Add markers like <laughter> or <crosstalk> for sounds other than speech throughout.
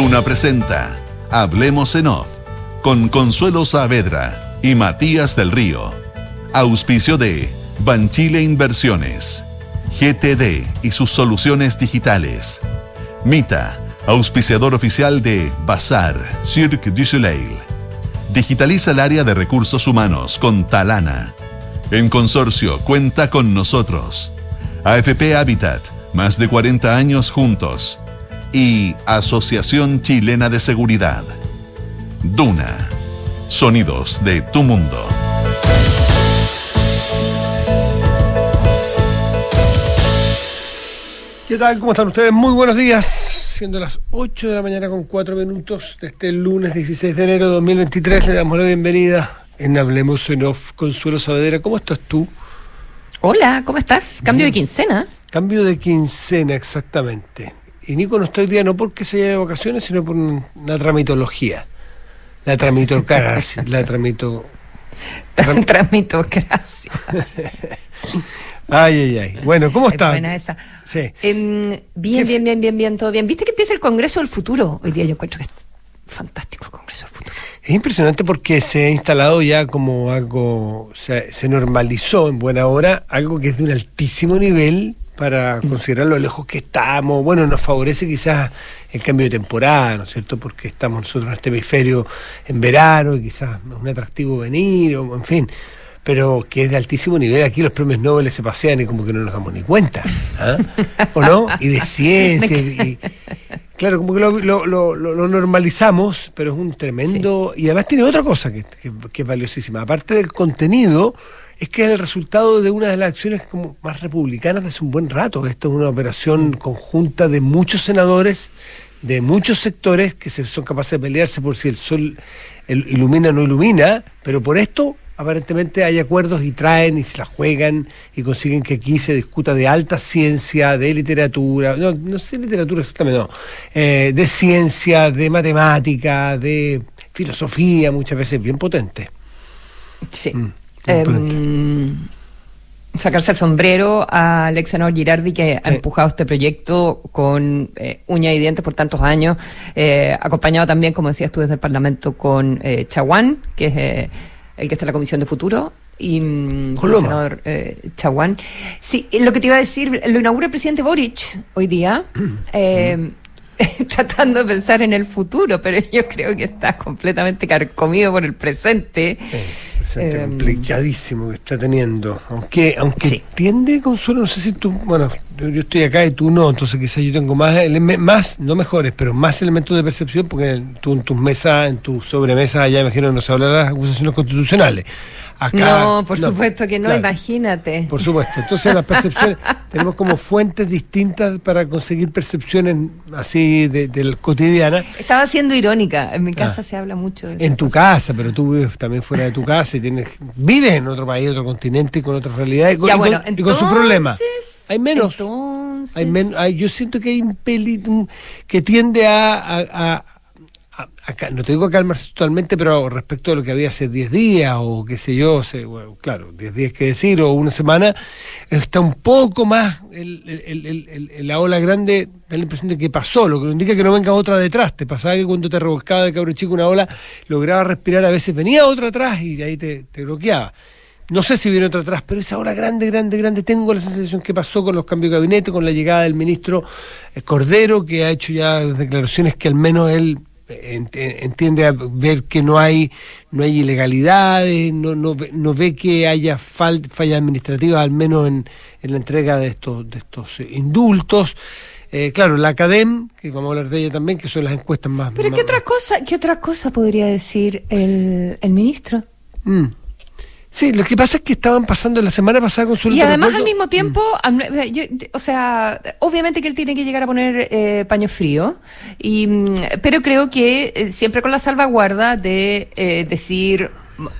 Duna presenta Hablemos en Off con Consuelo Saavedra y Matías del Río. Auspicio de Banchile Inversiones, GTD y sus soluciones digitales. Mita, auspiciador oficial de Bazar, Cirque du Soleil. Digitaliza el área de recursos humanos con Talana. En consorcio, cuenta con nosotros. AFP Habitat, más de 40 años juntos. Y Asociación Chilena de Seguridad. Duna. Sonidos de tu mundo. ¿Qué tal? ¿Cómo están ustedes? Muy buenos días. Siendo las 8 de la mañana con 4 minutos de este lunes 16 de enero de 2023, le damos la bienvenida en Hablemos en Off. Consuelo Saavedra, ¿cómo estás tú? Hola, ¿cómo estás? Cambio de quincena. Cambio de quincena, exactamente. Y Nico no está hoy día no porque se haya de vacaciones, sino por una tramitología. La tramitocracia, la tramito... <laughs> Tram... Tramitocracia. <laughs> Ay, ay, ay. Bueno, ¿cómo está? Buena esa. Sí. Eh, bien, bien, bien, bien, bien, todo bien. ¿Viste que empieza el Congreso del Futuro? Hoy día yo encuentro que es fantástico el Congreso del Futuro. Es impresionante porque se ha instalado ya como algo, o sea, se normalizó en buena hora, algo que es de un altísimo nivel para considerar lo lejos que estamos. Bueno, nos favorece quizás el cambio de temporada, ¿no es cierto? Porque estamos nosotros en este hemisferio en verano y quizás es un atractivo venir, o en fin pero que es de altísimo nivel. Aquí los premios Nobel se pasean y como que no nos damos ni cuenta. ¿ah? ¿O no? Y de ciencia. y, claro, como que lo, lo, lo, normalizamos, pero es un tremendo. Y además tiene otra cosa que, que, es valiosísima. Aparte del contenido, es que es el resultado de una de las acciones como más republicanas de hace un buen rato. Esto es una operación conjunta de muchos senadores de muchos sectores que se son capaces de pelearse por si el sol ilumina o no ilumina, pero por esto aparentemente hay acuerdos y traen y se la juegan y consiguen que aquí se discuta de alta ciencia, de literatura, no, no sé literatura exactamente, no, eh, de ciencia, de matemática, de filosofía, muchas veces bien potente. Sí. Mm, em, sacarse el sombrero a Alex Girardi que ha empujado este proyecto con eh, uña y dientes por tantos años, eh, acompañado también, como decías tú, desde el Parlamento con eh, Chaguán, que es el que está en la Comisión de Futuro, y mm, el senador eh, Chaguán. Sí, lo que te iba a decir, lo inaugura el presidente Boric hoy día, eh, <clears throat> <laughs> tratando de pensar en el futuro, pero yo creo que está completamente carcomido por el presente. presente em, complicadísimo que está teniendo. Aunque, aunque tiende, Consuelo, no sé si tú, bueno, yo, estoy acá y tú no, entonces quizás yo tengo más, más, no mejores, pero más elementos de percepción, porque tú en tus mesas, en tu sobremesa, allá imagino que no se de las acusaciones constitucionales. No, por supuesto que no, imagínate. Por supuesto. Entonces las percepciones, <laughs> tenemos como fuentes distintas para conseguir percepciones así de, de cotidiana. Estaba siendo irónica, en mi casa ah. se habla mucho de eso. En tu casa, pero tú vives también fuera de tu casa y tienes, vives en otro país, otro continente, con otra realidad y con, y con, su problema. Hay menos. Hay menos yo siento que hay un pelito que tiende a, no te digo a calmarse totalmente, pero respecto a lo que había hace 10 días o qué sé yo, claro, 10 días que decir, o una semana, está un poco más la ola grande, da la impresión de que pasó, lo que indica que no venga otra detrás. Te pasaba que cuando te revolcaba de cabrón chico una ola, lograba respirar, a veces venía otra atrás y ahí te, bloqueaba. No sé si viene otra atrás, pero esa hora grande, grande, grande, tengo la sensación que pasó con los cambios de gabinete, con la llegada del ministro eh, Cordero, que ha hecho ya declaraciones que al menos él entiende a ver que no hay no hay ilegalidades, no, no, no ve que haya fallas administrativas, al menos en, en, la entrega de estos, de estos eh, indultos. claro, la Academ, que vamos a hablar de ella también, que son las encuestas más... Pero ¿qué, otra cosa, ¿qué otra cosa podría decir el, el ministro? Mm. Sí, lo que pasa es que estaban pasando la semana pasada con su Y además al mismo tiempo, mm. o sea, obviamente que él tiene que llegar a poner eh, paño frío, y, mm, pero creo que eh, siempre con la salvaguarda de eh, decir,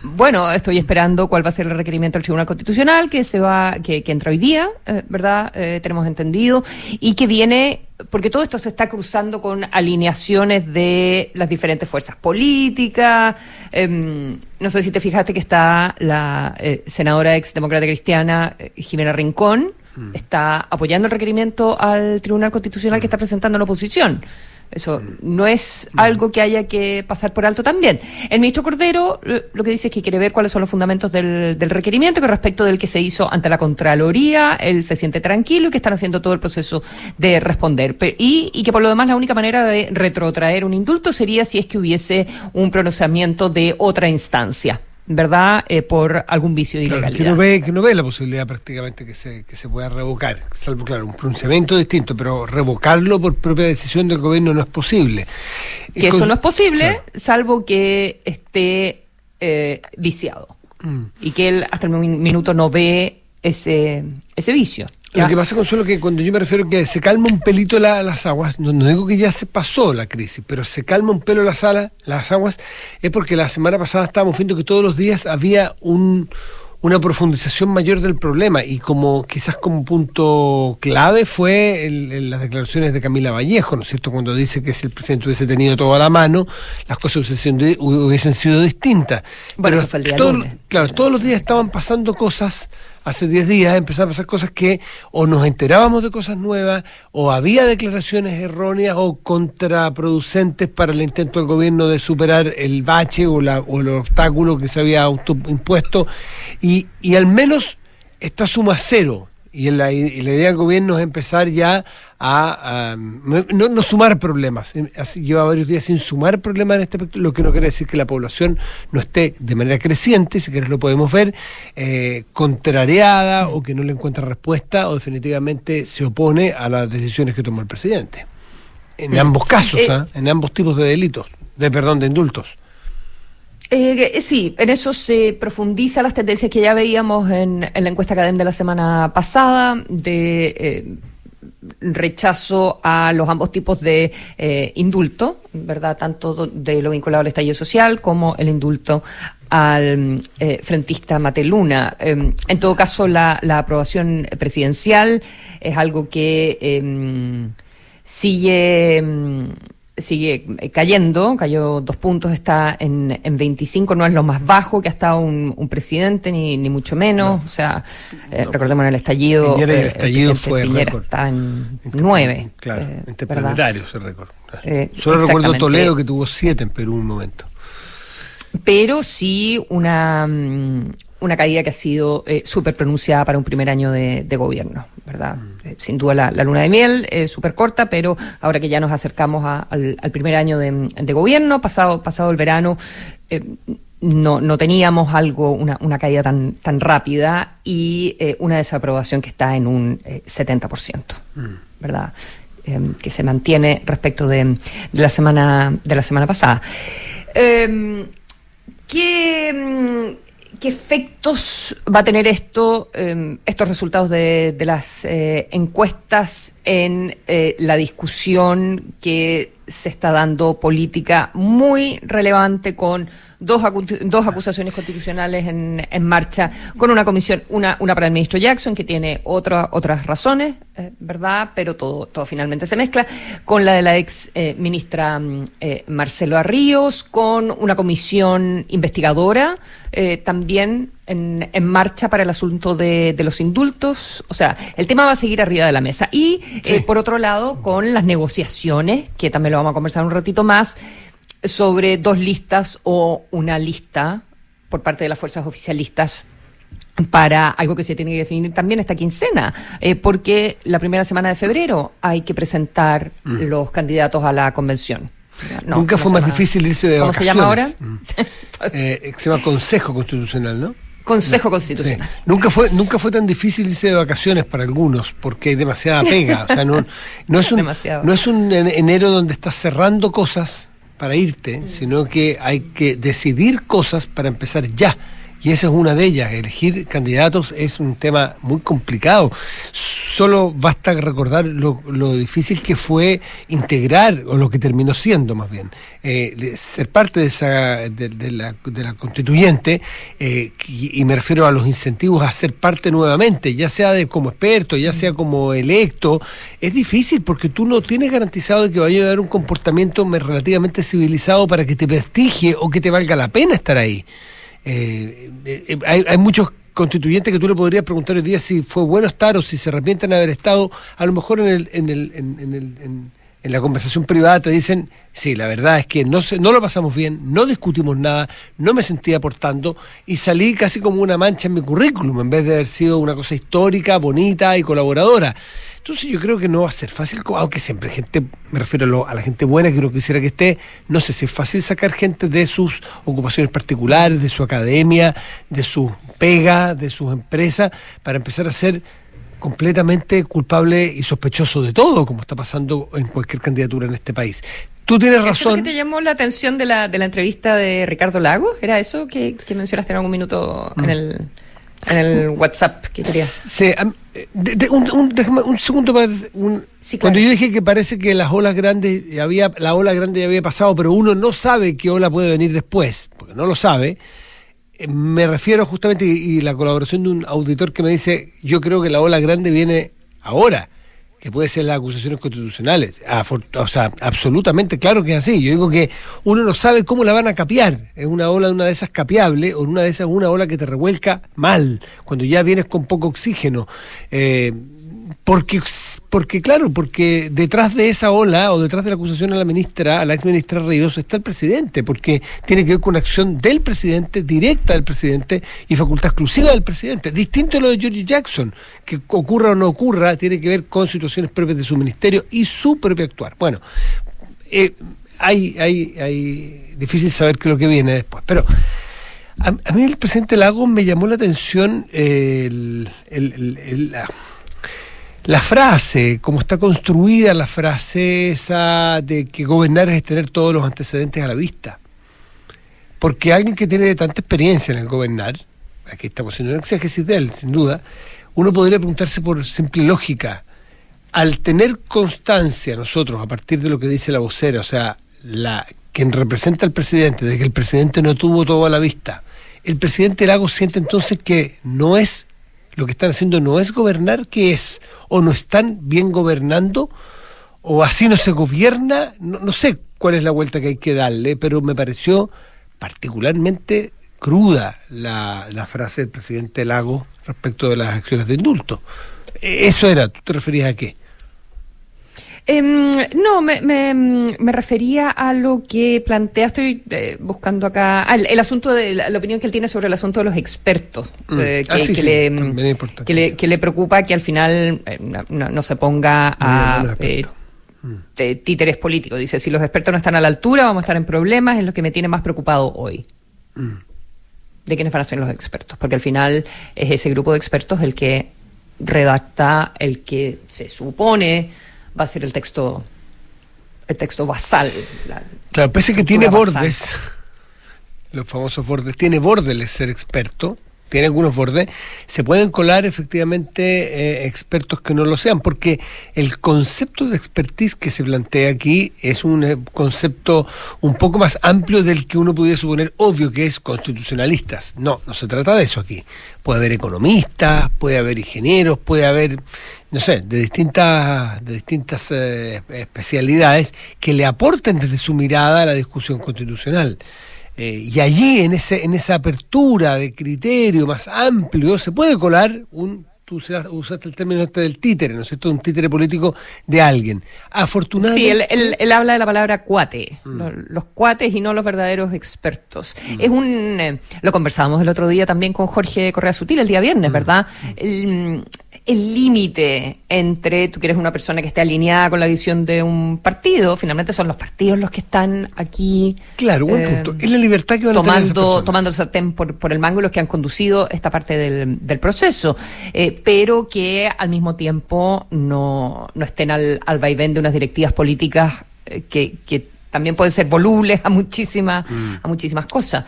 bueno, estoy esperando cuál va a ser el requerimiento del Tribunal Constitucional que se va, que, que entra hoy día, eh, ¿verdad? Eh, tenemos entendido y que viene porque todo esto se está cruzando con alineaciones de las diferentes fuerzas políticas. Em, no sé si te fijaste que está la eh, senadora ex demócrata cristiana Jimena Rincón, mm. está apoyando el requerimiento al Tribunal Constitucional que está presentando la oposición. Eso no es algo que haya que pasar por alto también. El ministro Cordero lo que dice es que quiere ver cuáles son los fundamentos del, requerimiento, que respecto del que se hizo ante la Contraloría, él se siente tranquilo y que están haciendo todo el proceso de responder. Y, y que por lo demás la única manera de retrotraer un indulto sería si es que hubiese un pronunciamiento de otra instancia. ¿Verdad? Eh, por algún vicio de ilegalidad. Que no, ve, que no ve la posibilidad prácticamente que se, que se pueda revocar, salvo, claro, un pronunciamiento distinto, pero revocarlo por propia decisión del gobierno no es posible. Que eso no es posible, salvo que esté eh, viciado. Mm. Y que él hasta el minuto no ve ese, ese vicio. Lo que pasa, Consuelo, que cuando yo me refiero que se calma un pelito las aguas, no, digo que ya se pasó la crisis, pero se calma un pelo la sala, las aguas, es porque la semana pasada estábamos viendo que todos los días había un, una profundización mayor del problema y como quizás como punto clave fue las declaraciones de Camila Vallejo, ¿no es cierto? Cuando dice que si el presidente hubiese tenido todo a la mano, las cosas hubiesen, sido distintas. Bueno, eso fue el día Claro, todos los días estaban pasando cosas hace 10 días empezaron a pasar cosas que o nos enterábamos de cosas nuevas, o había declaraciones erróneas o contraproducentes para el intento del gobierno de superar el bache o, la, o el obstáculo que se había autoimpuesto, y, y al menos esta suma cero y la, idea del gobierno es empezar ya a, no, sumar problemas. Así lleva varios días sin sumar problemas en este aspecto, lo que no quiere decir que la población no esté de manera creciente, si quieres lo podemos ver, eh, contrariada o que no le encuentra respuesta o definitivamente se opone a las decisiones que tomó el presidente. En mm. ambos casos, eh, ¿ah? en ambos tipos de delitos, de perdón, de indultos. Eh, sí, en eso se profundiza las tendencias que ya veíamos en, la encuesta Cadem de la semana pasada, de eh, rechazo a los ambos tipos de eh, indulto, ¿verdad? Tanto de lo vinculado al estallido social como el indulto al eh, frentista Mateluna. Em, en todo caso, la, la, aprobación presidencial es algo que em, sigue em, sigue eh, cayendo, cayó dos puntos, está en, en 25, no es lo más bajo que ha estado un, presidente, ni, ni mucho menos. O sea, eh, recordemos en el estallido. el eh, estallido fue récord. Estaba en 9. Claro, interplanetario ese récord. Solo recuerdo Toledo que tuvo 7 en Perú un momento. Pero sí una, mm, una caída que ha sido eh, súper pronunciada para un primer año de, gobierno, ¿verdad? Mm. Eh, sin duda la, luna de miel es súper corta, pero ahora que ya nos acercamos al, primer año de, gobierno, pasado, pasado el verano, eh, no, no teníamos algo, una, una caída tan, tan rápida y una desaprobación que está en un 70%, mm. ¿verdad? Que se mantiene respecto de, de, la semana de la semana pasada. ¿Qué ¿Qué efectos va a tener esto, em, estos resultados de, las eh, encuestas en eh, la discusión que se está dando política muy relevante con dos, dos acusaciones constitucionales en, en, marcha, con una comisión, una, una para el ministro Jackson, que tiene otra, otras razones, eh, ¿verdad? Pero todo, todo finalmente se mezcla, con la de la ex eh, ministra mm, eh, Marcelo Arríos, con una comisión investigadora también en, en, marcha para el asunto de, de, los indultos. O sea, el tema va a seguir arriba de la mesa. Y, por otro lado, con las negociaciones, que también lo vamos a conversar un ratito más, sobre dos listas o una lista por parte de las fuerzas oficialistas para algo que se tiene que definir también esta quincena, eh, porque la primera semana de febrero hay que presentar mm. los candidatos a la convención. Nunca fue más difícil irse de ¿Cómo se llama ahora? Mm. Eh, se llama Consejo Constitucional, ¿no? Consejo Constitucional. Nunca fue nunca fue tan difícil irse de vacaciones para algunos porque hay demasiada pega. o sea, no, no, es un, <laughs> no es un enero donde estás cerrando cosas para irte, sino que hay que decidir cosas para empezar ya. Y esa es una de ellas. Elegir candidatos es un tema muy complicado. Solo basta recordar lo, difícil que fue integrar, o lo que terminó siendo más bien, eh, ser parte de, esa, de, la, de la, constituyente, eh, y, me refiero a los incentivos a ser parte nuevamente, ya sea de como experto, ya sea como electo. Es difícil porque tú no tienes garantizado de que vaya a haber un comportamiento relativamente civilizado para que te prestigie o que te valga la pena estar ahí. Eh, eh, hay, muchos constituyentes que tú le podrías preguntar hoy día si fue bueno estar o si se arrepienten de haber estado, a lo mejor en el, en el, en, el, en la conversación privada te dicen, sí, la verdad es que no, no lo pasamos bien, no discutimos nada, no me sentí aportando y salí casi como una mancha en mi currículum, en vez de haber sido una cosa histórica, bonita y colaboradora. Entonces yo creo que no va a ser fácil, aunque siempre gente, me refiero a, la gente buena que uno quisiera que esté, no sé si es fácil sacar gente de sus ocupaciones particulares, de su academia, de su pega, de sus empresas, para empezar a ser completamente culpable y sospechoso de todo, como está pasando en cualquier candidatura en este país. Tú tienes razón. ¿Eso te llamó la atención de la, de la entrevista de Ricardo Lagos? ¿Era eso que, mencionaste en algún minuto en mm. el en el WhatsApp que querías. Sí, un, déjame un segundo para cuando yo dije que parece que las olas grandes había la ola grande ya había pasado, pero uno no sabe qué ola puede venir después, porque no lo sabe me refiero justamente, y, la colaboración de un auditor que me dice, yo creo que la ola grande viene ahora, que puede ser las acusaciones constitucionales. o sea, absolutamente claro que es así. Yo digo que uno no sabe cómo la van a capear. Es una ola de una de esas capeable, o una de esas una ola que te revuelca mal, cuando ya vienes con poco oxígeno. Eh, porque, porque, claro, porque detrás de esa ola o detrás de la acusación a la ministra, a la ex ministra Ríos, está el presidente, porque tiene que ver con acción del presidente, directa del presidente y facultad exclusiva del presidente. Distinto a lo de George Jackson, que ocurra o no ocurra, tiene que ver con situaciones propias de su ministerio y su propio actuar. Bueno, eh, hay, hay, hay difícil saber qué es lo que viene después, pero a, mí el presidente Lagos me llamó la atención el, el, la frase, como está construida la frase de que gobernar es tener todos los antecedentes a la vista. Porque alguien que tiene tanta experiencia en el gobernar, aquí estamos haciendo un exégesis de él, sin duda, uno podría preguntarse por simple lógica, al tener constancia nosotros, a partir de lo que dice la vocera, o sea, la quien representa al presidente, de que el presidente no tuvo todo a la vista, el presidente Lago siente entonces que no es lo que están haciendo no es gobernar, ¿qué es? ¿O no están bien gobernando? ¿O así no se gobierna? No, sé cuál es la vuelta que hay que darle, pero me pareció particularmente cruda la, la frase del presidente Lago respecto de las acciones de indulto. E, eso era, ¿tú te referías a qué? Em, no, me, me, refería a lo que plantea, estoy eh, buscando acá, el, asunto de la, opinión que él tiene sobre el asunto de los expertos, que, que, le, preocupa que al final eh, no, se ponga a eh, mm. títeres políticos. Dice, si los expertos no están a la altura, vamos a estar en problemas, es lo que me tiene más preocupado hoy. Mm. ¿De quiénes van a ser los expertos? Porque al final es ese grupo de expertos el que redacta, el que se supone va a ser el texto el texto basal. claro, pese que tiene bordes, los famosos bordes, tiene bordes el ser experto, tiene algunos bordes, se pueden colar efectivamente eh, expertos que no lo sean, porque el concepto de expertise que se plantea aquí es un eh, concepto un poco más amplio del que uno pudiera suponer obvio que es constitucionalistas. No, no se trata de eso aquí. Puede haber economistas, puede haber ingenieros, puede haber, no sé, de distintas, de distintas eh, especialidades que le aporten desde su mirada a la discusión constitucional. Eh, y allí, en, ese, en esa apertura de criterio más amplio, se puede colar un tú usaste el término este del títere, ¿no es cierto? Un títere político de alguien. Afortunadamente. Sí, él, habla de la palabra cuate, mm. los, cuates y no los verdaderos expertos. Mm. Es un. Eh, lo conversábamos el otro día también con Jorge Correa Sutil, el día viernes, mm. ¿verdad? El, el límite entre tú que eres una persona que esté alineada con la visión de un partido, finalmente son los partidos los que están aquí. Claro, buen eh, punto. Es la libertad que van tomando, a tomando el sartén por, por, el mango los que han conducido esta parte del, del proceso, eh, pero que al mismo tiempo no, no estén al, al vaivén de unas directivas políticas eh, que, que también pueden ser volubles a muchísimas, mm. a muchísimas cosas.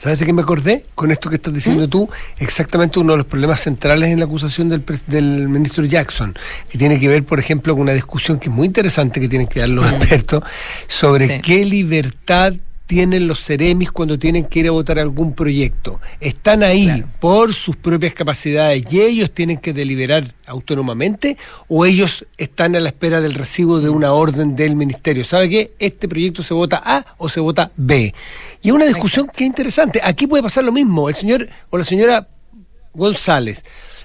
¿Sabes de qué me acordé? Con esto que estás diciendo ¿Mm? tú, exactamente uno de los problemas centrales en la acusación del, del, ministro Jackson, que tiene que ver, por ejemplo, con una discusión que es muy interesante que tienen que dar los expertos sobre qué libertad tienen los Ceremis cuando tienen que ir a votar algún proyecto. Están ahí por sus propias capacidades y ellos tienen que deliberar autónomamente o ellos están a la espera del recibo de una orden del ministerio. ¿Sabe qué? Este proyecto se vota A o se vota B. Y es una discusión que es interesante. Aquí puede pasar lo mismo. El señor o la señora González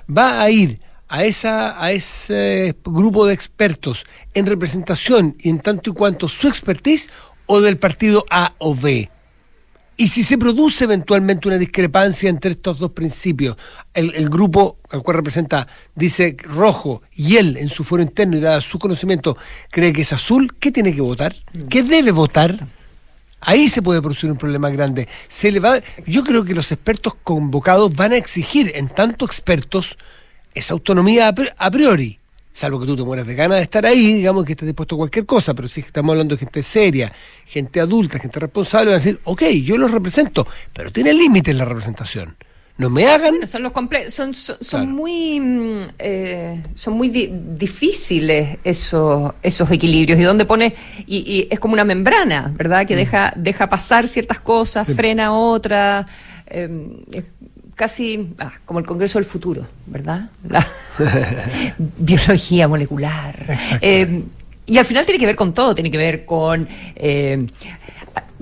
va a ir a, esa, a ese grupo de expertos en representación y en tanto y cuanto su expertise o del partido A o B. Y si se produce eventualmente una discrepancia entre estos dos principios, el, grupo al cual representa dice rojo y él en su foro interno y dada su conocimiento cree que es azul, ¿qué tiene que votar? ¿Qué debe votar? Ahí se puede producir un problema grande. Se le va, yo creo que los expertos convocados van a exigir, en tanto expertos, esa autonomía a priori salvo que tú te mueras de ganas de estar ahí, digamos que estés dispuesto a cualquier cosa, pero si estamos hablando de gente seria, gente adulta, gente responsable, van a decir, ok, yo los represento, pero tiene límites la representación. No me hagan. son los son, son, muy mm, eh, son muy difíciles esos esos equilibrios y donde pone y, es como una membrana, ¿verdad? Que mm. deja deja pasar ciertas cosas, frena otras. Eh, casi ah, como el Congreso del Futuro, ¿verdad? La <laughs> biología molecular. Eh, y al final tiene que ver con todo, tiene que ver con eh,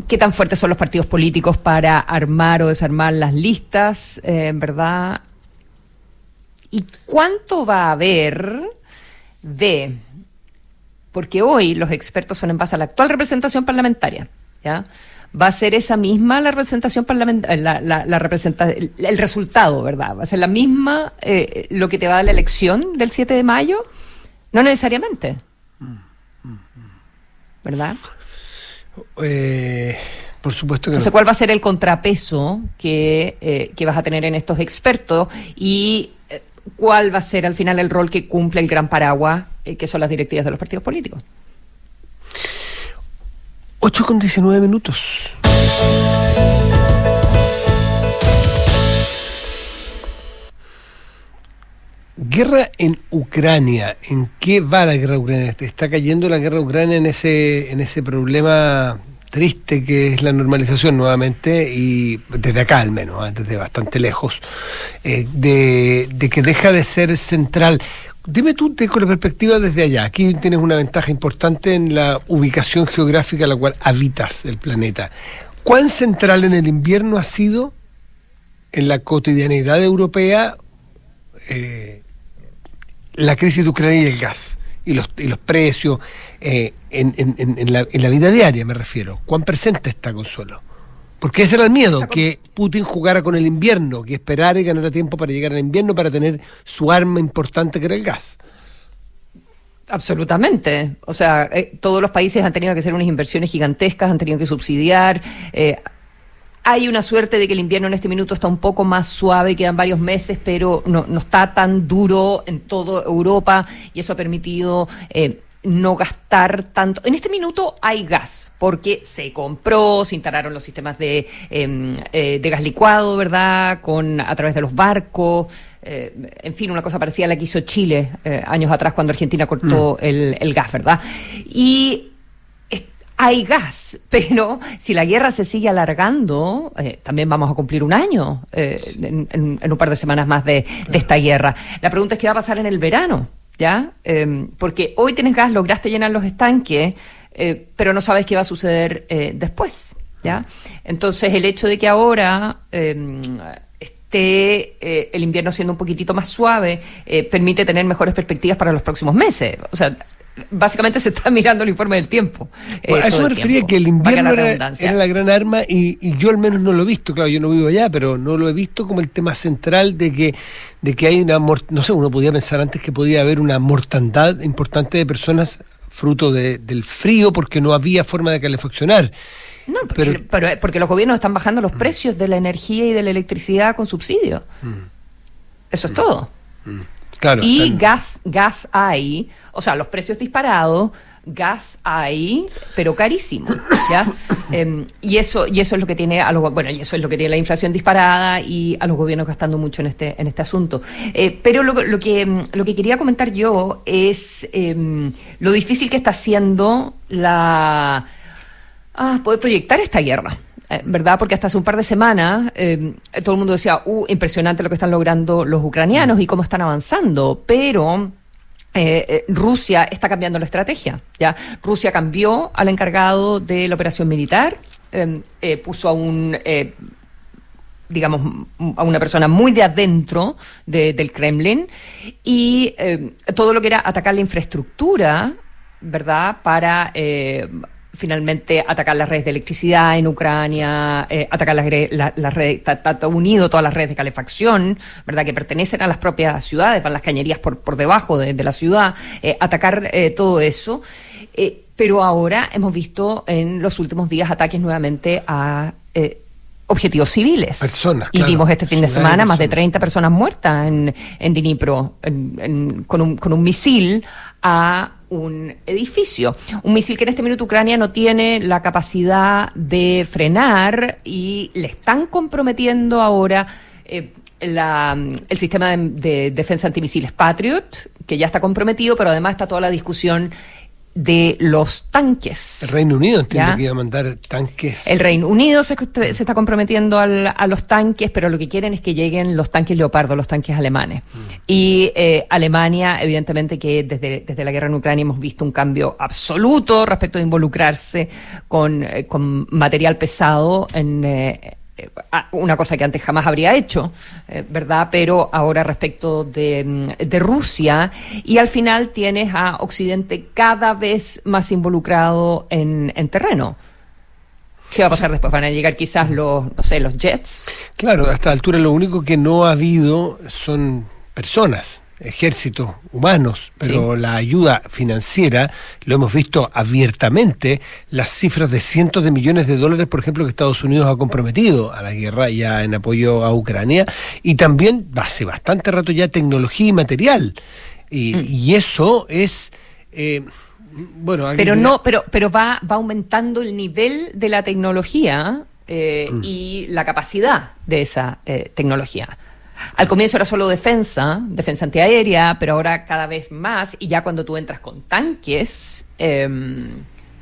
qué tan fuertes son los partidos políticos para armar o desarmar las listas, eh, ¿verdad? Y cuánto va a haber de, porque hoy los expertos son en base a la actual representación parlamentaria, ¿ya? va a ser esa misma la representación parlamentaria, la, la, representa el, resultado, ¿verdad? Va a ser la misma eh, lo que te va a dar la elección del 7 de mayo, no necesariamente. ¿Verdad? Eh, por supuesto que no. ¿cuál va a ser el contrapeso que, eh, que vas a tener en estos expertos y cuál va a ser al final el rol que cumple el gran paraguas, que son las directivas de los partidos políticos? 8 con 19 minutos. Guerra en Ucrania. ¿En qué va la guerra ucraniana? ¿Está cayendo la guerra ucrania en ese, en ese problema triste que es la normalización nuevamente y desde acá al menos, ¿eh? desde bastante lejos, eh, de, de, que deja de ser central. Dime tú con la perspectiva desde allá. Aquí tienes una ventaja importante en la ubicación geográfica a la cual habitas el planeta. ¿Cuán central en el invierno ha sido en la cotidianidad europea eh, la crisis de Ucrania y el gas? Y los, y los precios eh, en, en, la, en la vida diaria, me refiero. ¿Cuán presente está Consuelo? Porque ese era el miedo, que Putin jugara con el invierno, que esperara y ganara tiempo para llegar al invierno para tener su arma importante que era el gas. Absolutamente. O sea, eh, todos los países han tenido que hacer unas inversiones gigantescas, han tenido que subsidiar. Eh, hay una suerte de que el invierno en este minuto está un poco más suave, quedan varios meses, pero no, no está tan duro en toda Europa y eso ha permitido eh, no gastar tanto. En este minuto hay gas, porque se compró, se instalaron los sistemas de, em, eh, de gas licuado, ¿verdad? Con, a través de los barcos. Eh, en fin, una cosa parecida a la que hizo Chile eh, años atrás cuando Argentina cortó mm. el, gas, ¿verdad? Y hay gas, pero si la guerra se sigue alargando, también vamos a cumplir un año en, un par de semanas más de, de esta guerra. La pregunta es qué va a pasar en el verano. ¿ya? Em, porque hoy tienes gas, lograste llenar los estanques, eh, pero no sabes qué va a suceder eh, después, ¿ya? Entonces, el hecho de que ahora em, esté eh, el invierno siendo un poquitito más suave, permite tener mejores perspectivas para los próximos meses. O sea, básicamente se está <laughs> mirando el informe del tiempo. a eso me refería que el invierno era, la gran arma y, y, yo al menos no lo he visto, claro, yo no vivo allá, pero no lo he visto como el tema central de que de que hay una, no sé, uno podía pensar antes que podía haber una mortandad importante de personas fruto del frío porque no había forma de calefaccionar. No, porque, pero, porque los gobiernos están bajando los precios de la energía y de la electricidad con subsidio. Mm. Eso es todo. Claro, y gas, gas hay, o sea, los precios disparados, gas hay, pero carísimo, ¿ya? <coughs> Em, y eso y eso es lo que tiene a los, bueno, y eso es lo que tiene la inflación disparada y a los gobiernos gastando mucho en este en este asunto. Eh, pero lo, lo, que em, lo que quería comentar yo es em, lo difícil que está haciendo la ah, poder proyectar esta guerra. Eh, ¿verdad? Porque hasta hace un par de semanas todo el mundo decía, uh, impresionante lo que están logrando los ucranianos y cómo están avanzando, pero eh, eh, Rusia está cambiando la estrategia. ¿ya? Rusia cambió al encargado de la operación militar, eh, puso a un digamos, a una persona muy de adentro del Kremlin y eh, todo lo que era atacar la infraestructura, ¿verdad? Para eh, finalmente atacar las redes de electricidad en Ucrania, eh, atacar las, redes, está, unido todas las redes de calefacción, ¿verdad? Que pertenecen a las propias ciudades, van las cañerías por, por debajo de, la ciudad, atacar todo eso. pero ahora hemos visto en los últimos días ataques nuevamente a objetivos civiles. Personas, y vimos este fin de semana más de 30 personas muertas en, en Dnipro con, un, con un misil a un edificio. Un misil que en este minuto Ucrania no tiene la capacidad de frenar y le están comprometiendo ahora eh, el sistema de, de, defensa antimisiles Patriot, que ya está comprometido, pero además está toda la discusión de los tanques. El Reino Unido entiende que iba a mandar tanques. El Reino Unido se, está comprometiendo a los tanques, pero lo que quieren es que lleguen los tanques Leopardo, los tanques alemanes. Mm. Y eh, Alemania, evidentemente que desde, desde la guerra en Ucrania hemos visto un cambio absoluto respecto de involucrarse con, eh, con material pesado en... Eh, una cosa que antes jamás habría hecho, eh, ¿verdad? Pero ahora respecto de, mm, de, Rusia, y al final tienes a Occidente cada vez más involucrado en, en terreno. ¿Qué va a pasar después? ¿Van a llegar quizás los, no sé, los jets? Claro, a esta altura lo único que no ha habido son personas ejércitos humanos, pero la ayuda financiera, lo hemos visto abiertamente, las cifras de cientos de millones de dólares, por ejemplo, que Estados Unidos ha comprometido a la guerra ya en apoyo a Ucrania, y también hace bastante rato ya tecnología y material. Y, mm. eso es... Eh, bueno, pero no, pero, pero va, va aumentando el nivel de la tecnología eh, mm. y la capacidad de esa eh, tecnología. Al comienzo era solo defensa, defensa antiaérea, pero ahora cada vez más, y ya cuando tú entras con tanques, em,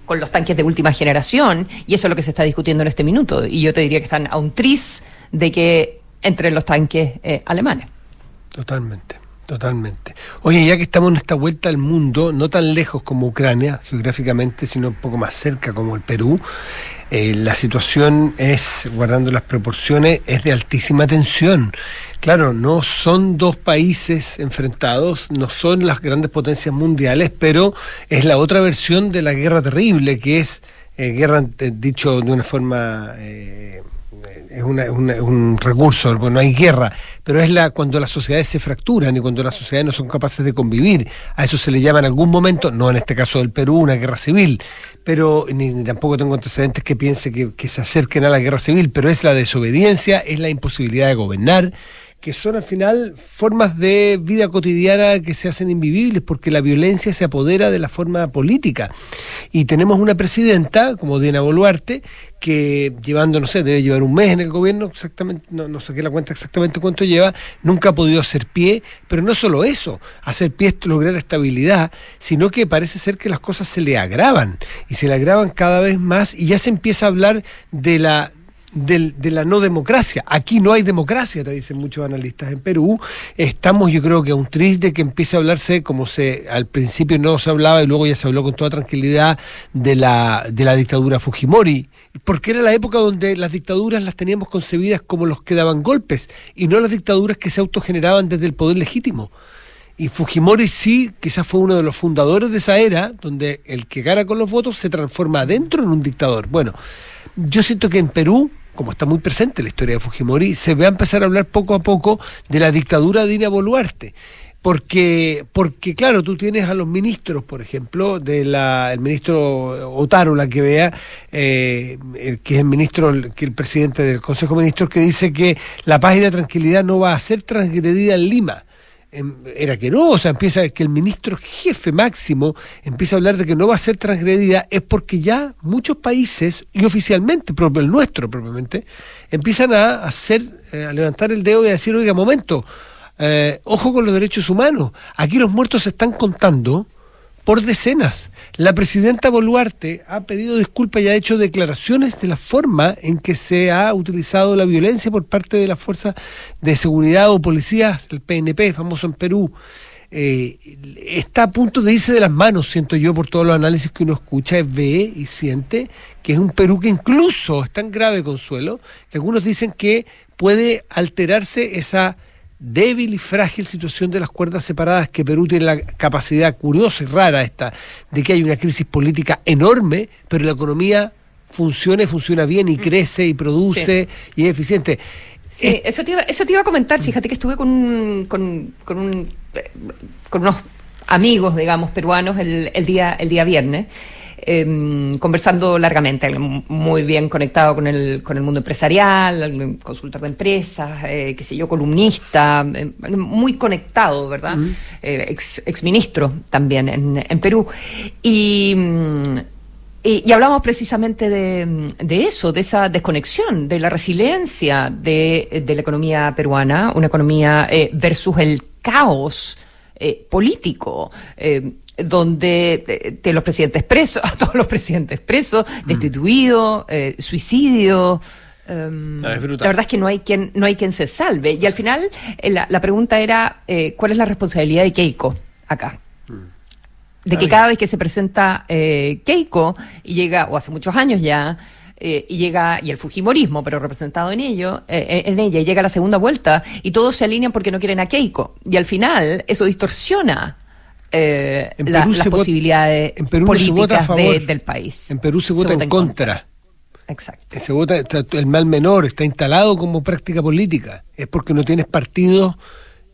con los tanques de última generación, y eso es lo que se está discutiendo en este minuto, y yo te diría que están a un tris de que entren los tanques eh, alemanes. Totalmente. Totalmente. Oye, ya que estamos en esta vuelta al mundo, no tan lejos como Ucrania geográficamente, sino un poco más cerca como el Perú, eh, la situación es, guardando las proporciones, es de altísima tensión. Claro, no son dos países enfrentados, no son las grandes potencias mundiales, pero es la otra versión de la guerra terrible, que es eh, guerra, eh, dicho de una forma es, un recurso, bueno, no hay guerra, pero es la cuando las sociedades se fracturan y cuando las sociedades no son capaces de convivir. A eso se le llama en algún momento, no en este caso del Perú, una guerra civil, pero ni, tampoco tengo antecedentes que piense que, que se acerquen a la guerra civil, pero es la desobediencia, es la imposibilidad de gobernar, que son al final formas de vida cotidiana que se hacen invivibles porque la violencia se apodera de la forma política. Y tenemos una presidenta, como Diana Boluarte, que llevando, no sé, debe llevar un mes en el gobierno, exactamente, no, no saqué la cuenta exactamente cuánto lleva, nunca ha podido hacer pie, pero no solo eso, hacer pie es lograr estabilidad, sino que parece ser que las cosas se le agravan y se le agravan cada vez más y ya se empieza a hablar de la de la no democracia. Aquí no hay democracia, te dicen muchos analistas. En Perú estamos, yo creo que a un triste que empiece a hablarse, como se al principio no se hablaba y luego ya se habló con toda tranquilidad, de la, de la dictadura Fujimori. Porque era la época donde las dictaduras las teníamos concebidas como los que daban golpes y no las dictaduras que se autogeneraban desde el poder legítimo. Y Fujimori sí, quizás fue uno de los fundadores de esa era, donde el que gana con los votos se transforma adentro en un dictador. Bueno, yo siento que en Perú como está muy presente la historia de Fujimori, se va a empezar a hablar poco a poco de la dictadura de Ina Boluarte. Porque, porque claro, tú tienes a los ministros, por ejemplo, de la, el ministro Otaro, la que vea, eh, que es el ministro, que el presidente del Consejo de Ministros, que dice que la paz y la tranquilidad no va a ser transgredida en Lima. Em, era que no, o sea, empieza que el ministro jefe máximo empieza a hablar de que no va a ser transgredida, es porque ya muchos países, y oficialmente, el nuestro propiamente, empiezan a hacer, eh, a levantar el dedo y a decir, oiga, momento, eh, ojo con los derechos humanos, aquí los muertos se están contando por decenas. La presidenta Boluarte ha pedido disculpas y ha hecho declaraciones de la forma en que se ha utilizado la violencia por parte de las fuerzas de seguridad o policías, el PNP, famoso en Perú. Eh, está a punto de irse de las manos, siento yo, por todos los análisis que uno escucha, ve y siente que es un Perú que incluso es tan grave, Consuelo, que algunos dicen que puede alterarse esa débil y frágil situación de las cuerdas separadas que Perú tiene la capacidad curiosa y rara esta de que hay una crisis política enorme, pero la economía funciona y funciona bien y mm. crece y produce y es eficiente. Sí, eso, te iba, eso te iba a comentar. Fíjate que estuve con, con, con, un, con unos amigos, digamos, peruanos el, el, día, el día viernes. Em, conversando largamente, muy bien conectado con el, con el mundo empresarial, consultor de empresas, eh, qué sé yo, columnista, em, muy conectado, ¿verdad? Eh, ex, ex, ministro también en, en Perú. Y. Mm, y, hablamos precisamente de, de, eso, de esa desconexión, de la resiliencia de, de la economía peruana, una economía eh, versus el caos eh, político. Eh, donde de, los presidentes presos, <laughs> a todos los presidentes presos, mm. destituidos, eh, suicidio. Em, la verdad es que no hay quien no hay quien se salve. Y al final eh, la, la pregunta era eh, cuál es la responsabilidad de Keiko acá. Mm. De que cada vez que se presenta eh, Keiko y llega, o hace muchos años ya, eh, y llega, y el Fujimorismo, pero representado en ello, eh, en ella, y llega la segunda vuelta, y todos se alinean porque no quieren a Keiko. Y al final, eso distorsiona eh, la, las posibilidades en Perú políticas de, del país. En Perú se vota, en, contra. Exacto. Se vota, el mal menor está instalado como práctica política. Es porque no tienes partidos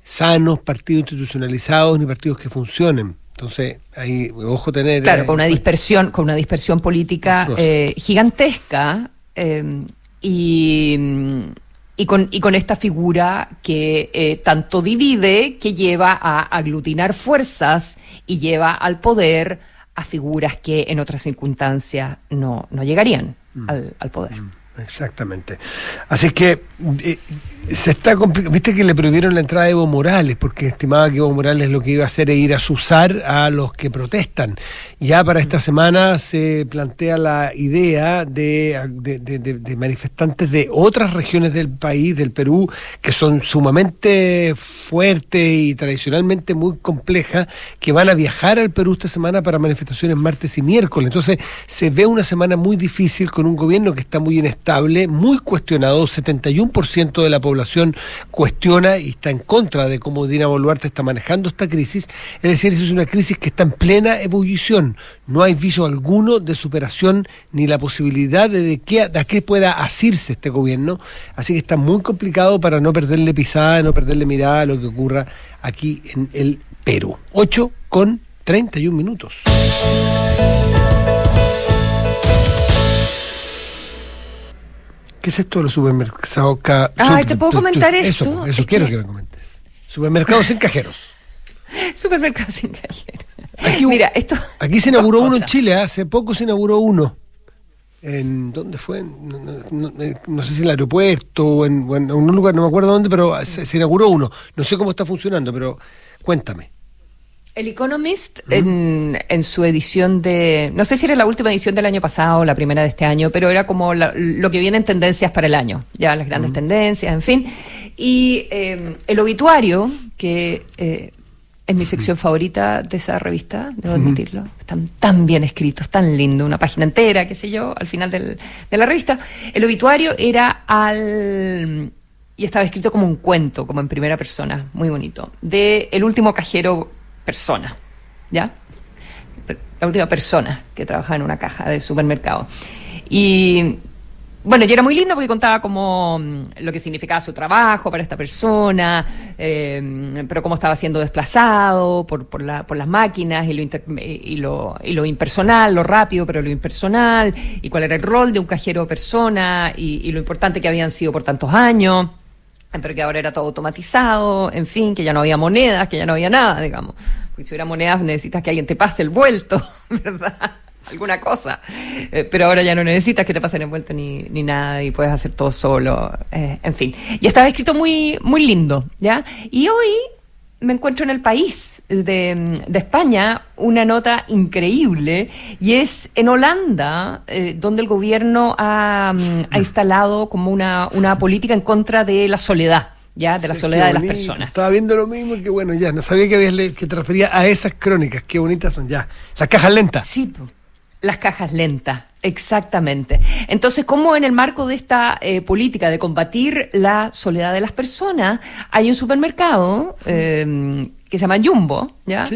sanos, partidos institucionalizados, ni partidos que funcionen. Entonces, ahí, ojo tener... Claro, con una dispersión, con una dispersión política eh, gigantesca eh, y, y, con, y con esta figura que eh, tanto divide, que lleva a aglutinar fuerzas y lleva al poder a figuras que en otras circunstancias no, no llegarían mm. al, al, poder. Mm. Exactamente. Así que eh, se está. Viste que le prohibieron la entrada de Evo Morales porque estimaba que Evo Morales lo que iba a hacer es ir a susar a los que protestan. Ya para esta semana se plantea la idea de, de, manifestantes de otras regiones del país, del Perú, que son sumamente fuertes y tradicionalmente muy complejas, que van a viajar al Perú esta semana para manifestaciones martes y miércoles. Entonces se ve una semana muy difícil con un gobierno que está muy inestable, muy cuestionado, 71% de la población cuestiona y está en contra de cómo Dina Boluarte está manejando esta crisis. Es decir, es una crisis que está en plena ebullición. No hay viso alguno de superación ni la posibilidad de, que, de qué pueda asirse este gobierno. Así que está muy complicado para no perderle pisada, no perderle mirada a lo que ocurra aquí en el Perú. 8 con 31 minutos. ¿Qué es esto de los supermercados? Ah, ¿te puedo comentar esto? Eso, eso quiero que... me comentes. Supermercados sin cajeros. <laughs> Supermercados sin cajeros. Aquí, Mira, esto. Aquí se inauguró uno en Chile, ¿eh? hace poco se inauguró uno. En, ¿Dónde fue? No, sé si en el aeropuerto o en, un lugar, no me acuerdo dónde, pero se inauguró uno. No sé cómo está funcionando, pero cuéntame. El Economist, en, en, su edición de, no sé si era la última edición del año pasado o la primera de este año, pero era como lo que viene en tendencias para el año, ya las grandes tendencias, en fin. Y eh, el obituario, que eh, es mi sección favorita de esa revista, debo admitirlo, están tan bien escritos, tan lindo, una página entera, qué sé yo, al final del, de la revista. El obituario era al y estaba escrito como un cuento, como en primera persona, muy bonito, de el último cajero persona, ¿ya? La última persona que trabajaba en una caja de supermercado. Y bueno, y era muy lindo porque contaba como mm, lo que significaba su trabajo para esta persona, eh, pero cómo estaba siendo desplazado por, por, la, por las máquinas y lo, y, lo, y lo impersonal, lo rápido, pero lo impersonal, y cuál era el rol de un cajero persona y, y lo importante que habían sido por tantos años pero que ahora era todo automatizado, en fin, que ya no había monedas, que ya no había nada, digamos. Porque si hubiera monedas necesitas que alguien te pase el vuelto, <laughs> ¿verdad? Alguna cosa. Eh, pero ahora ya no necesitas que te pasen el vuelto ni, ni nada y puedes hacer todo solo, eh, en fin. Y estaba escrito muy, muy lindo, ¿ya? Y hoy me encuentro en el país de, España una nota increíble y es en Holanda eh, donde el gobierno ha, mm, instalado como una, una, política en contra de la soledad. Ya, de la soledad de las personas. Estaba viendo lo mismo que bueno, ya, no sabía que, habías que te refería a esas crónicas, qué bonitas son, ya. Las cajas lentas. Sí, Las cajas lentas, exactamente. Entonces, como en el marco de esta eh, política de combatir la soledad de las personas, hay un supermercado eh, que se llama Jumbo, ¿ya?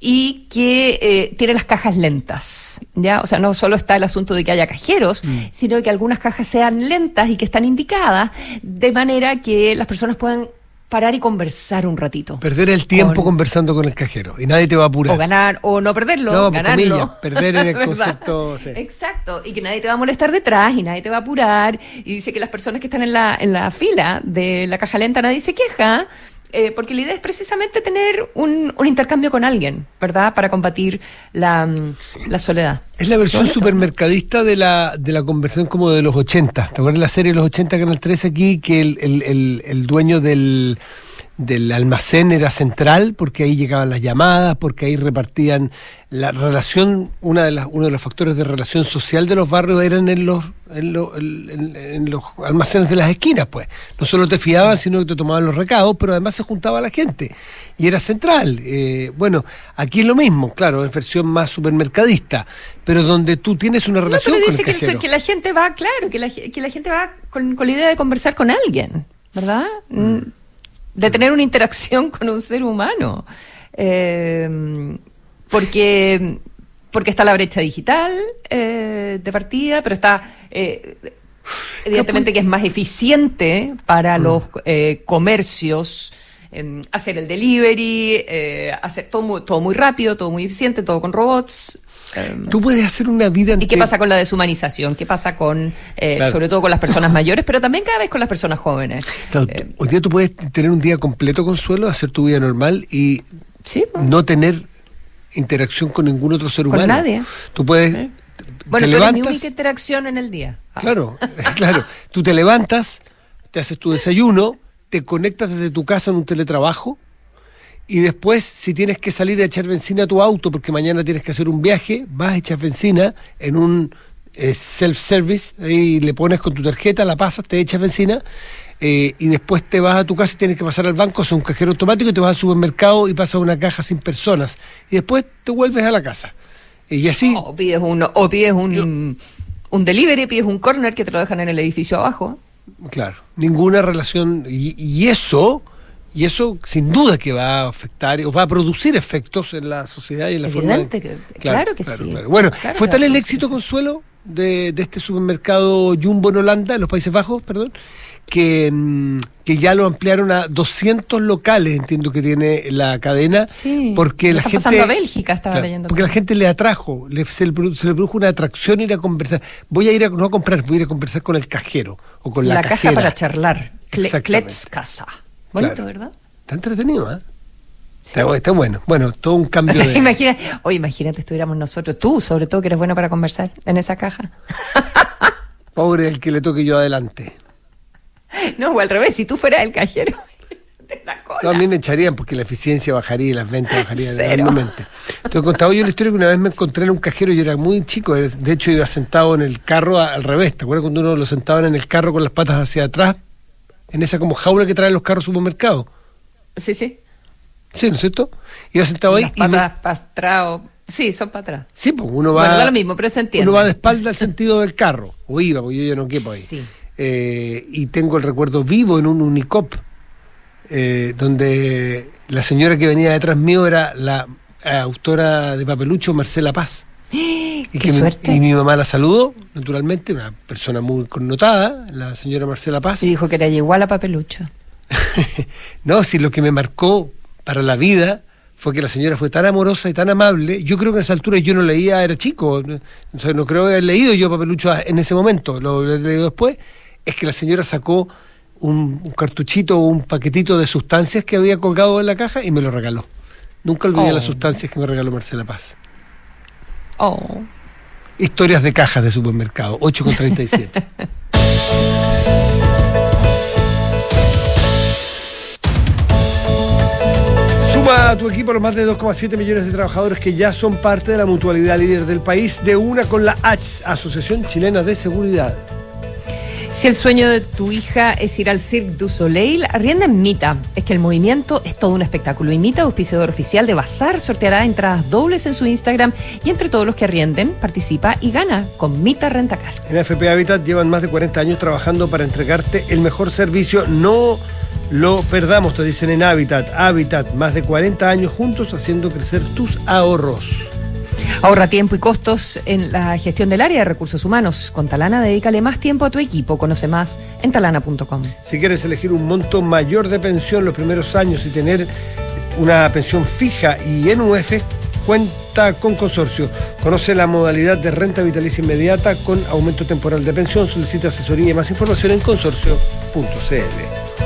Y que eh, tiene las cajas lentas, ¿ya? O sea, no solo está el asunto de que haya cajeros, mm. sino que algunas cajas sean lentas y que están indicadas de manera que las personas puedan parar y conversar un ratito. Perder el tiempo conversando con el cajero y nadie te va a apurar. O ganar, o no perderlo, no, ganarlo. perder en el <laughs> concepto. Exacto, y que nadie te va a molestar detrás y nadie te va a apurar. Y dice que las personas que están en la, en la fila de la caja lenta nadie se queja eh, porque la idea es precisamente tener un, intercambio con alguien, ¿verdad? Para combatir la, mm, soledad. Es la versión supermercadista de la, de la conversión como de los 80. ¿Te acuerdas la serie de los 80 Canal 13 aquí? Que el, el, el dueño del del almacén era central porque ahí llegaban las llamadas, porque ahí repartían la relación, una de las, uno de los factores de relación social de los barrios eran en los, en, los almacenes de las esquinas, pues. No solo te fiaban, sino que te tomaban los recados, pero además se juntaba la gente y era central. Eh, bueno, aquí es lo mismo, claro, es versión más supermercadista, pero donde tú tienes una relación dice con el que, que, la gente va, claro, que la, que la gente va con, con la idea de conversar con alguien, ¿verdad? Mm de tener una interacción <laughs> con un ser humano. Eh, porque, porque está la brecha digital eh, de partida, pero está eh, evidentemente que es más eficiente para mm. los comercios em, hacer el delivery, hacer todo muy, todo muy rápido, todo muy eficiente, todo con robots. Em, Tú puedes hacer una vida ¿Y qué pasa con la deshumanización? ¿Qué pasa con, eh, sobre todo con las personas mayores, pero también cada vez con las personas jóvenes? Eh, hoy día tú puedes tener un día completo consuelo, hacer tu vida normal y no tener interacción con ningún otro ser humano. Con nadie. Tú puedes... Bueno, pero mi única interacción en el día. Ah. Claro, <laughs> claro. Tú te levantas, te haces tu desayuno, te conectas desde tu casa en un teletrabajo, y después, si tienes que salir a echar benzina a tu auto porque mañana tienes que hacer un viaje, vas a echar benzina en un eh, self-service y le pones con tu tarjeta, la pasas, te echas benzina eh, y después te vas a tu casa y tienes que pasar al banco, es un cajero automático y te vas al supermercado y pasas una caja sin personas y después te vuelves a la casa. Y así... O pides, un, o pides un, un delivery, pides un corner que te lo dejan en el edificio abajo. Claro, ninguna relación. y eso y eso sin duda que va a afectar o va a producir efectos en la sociedad y en la forma claro, que sí. Bueno, ¿fue tal el éxito, Consuelo, de, de, este supermercado Jumbo en Holanda, en los Países Bajos, perdón, que, mm, que ya lo ampliaron a 200 locales, entiendo que tiene la cadena, sí, porque la gente... pasando a Bélgica, estaba leyendo. Porque la gente le atrajo, se, le, produjo una atracción ir a conversar. Voy a ir a, no a comprar, voy a ir a conversar con el cajero o con la, la caja para charlar, Klets Casa. Bonito, ¿verdad? Está entretenido, ¿eh? Está, bueno. Bueno, todo un cambio <laughs> de... Imagina, oye, imagínate, estuviéramos nosotros, tú sobre todo, que eres bueno para conversar en esa caja. <laughs> Pobre el que le toque yo adelante. No, o al revés, si tú fueras el cajero <laughs> de la cola. No, a mí me echarían porque la eficiencia bajaría y las ventas bajarían enormemente. Te he contado yo la historia que una vez me encontré en un cajero, yo era muy chico, de hecho iba sentado en el carro al revés. ¿Te acuerdas cuando uno lo sentaban en el carro con las patas hacia atrás? En esa como jaula que traen los carros supermercados. Sí, sí. Sí, ¿no es cierto? Iba sentado ahí. Las patas para atrás. Sí, son para atrás. Sí, pues uno va. Bueno, da lo mismo, pero se entiende. Uno va de espalda al sentido del carro. O iba, porque yo ya no quepo ahí. Sí. Eh, y tengo el recuerdo vivo en un Unicop, eh, donde la señora que venía detrás mío era la autora de Papelucho, Marcela Paz. Y, Qué suerte. y mi mamá la saludó, naturalmente, una persona muy connotada, la señora Marcela Paz. Y dijo que era igual a Papelucho. <laughs> no, si lo que me marcó para la vida fue que la señora fue tan amorosa y tan amable. Yo creo que a esa altura yo no leía, era chico, no creo haber leído yo Papelucho en ese momento, lo he leído después. Es que la señora sacó un, cartuchito o un paquetito de sustancias que había colgado en la caja y me lo regaló. Nunca olvidé las oh. sustancias que me regaló Marcela Paz. Oh. Historias de cajas de supermercado, 8,37. <laughs> a tu equipo los más de 2,7 millones de trabajadores que ya son parte de la mutualidad líder del país, de una con la H, Asociación Chilena de Seguridad. Si el sueño de tu hija es ir al Cirque du Soleil, arrienda en Mita. Es que el movimiento es todo un espectáculo. Y Mita, auspiciador oficial de Bazar, sorteará entradas dobles en su Instagram y entre todos los que arrienden, participa y gana con Mita Rentacar. En FP Habitat llevan más de 40 años trabajando para entregarte el mejor servicio. No lo perdamos, te dicen en Habitat. Habitat, más de 40 años juntos haciendo crecer tus ahorros. Ahorra tiempo y costos en la gestión del área de recursos humanos. Con Talana, dedícale más tiempo a tu equipo. Conoce más en talana.com. Si quieres elegir un monto mayor de pensión los primeros años y tener una pensión fija y en UF, cuenta con consorcio. Conoce la modalidad de renta vitalicia inmediata con aumento temporal de pensión. Solicita asesoría y más información en consorcio.cl.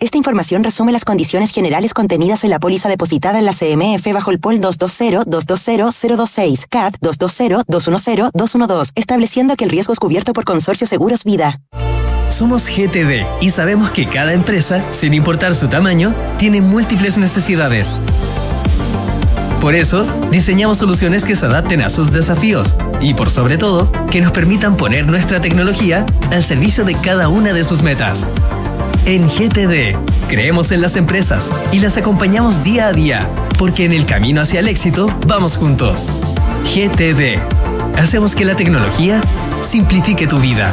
Esta información resume las condiciones generales contenidas en la póliza depositada en la CMF bajo el POL 220-220-026, CAT 220-210-212, estableciendo que el riesgo es cubierto por Consorcio Seguros Vida. Somos GTD y sabemos que cada empresa, sin importar su tamaño, tiene múltiples necesidades. Por eso, diseñamos soluciones que se adapten a sus desafíos y, por sobre todo, que nos permitan poner nuestra tecnología al servicio de cada una de sus metas. En GTD, creemos en las empresas y las acompañamos día a día, porque en el camino hacia el éxito vamos juntos. GTD, hacemos que la tecnología simplifique tu vida.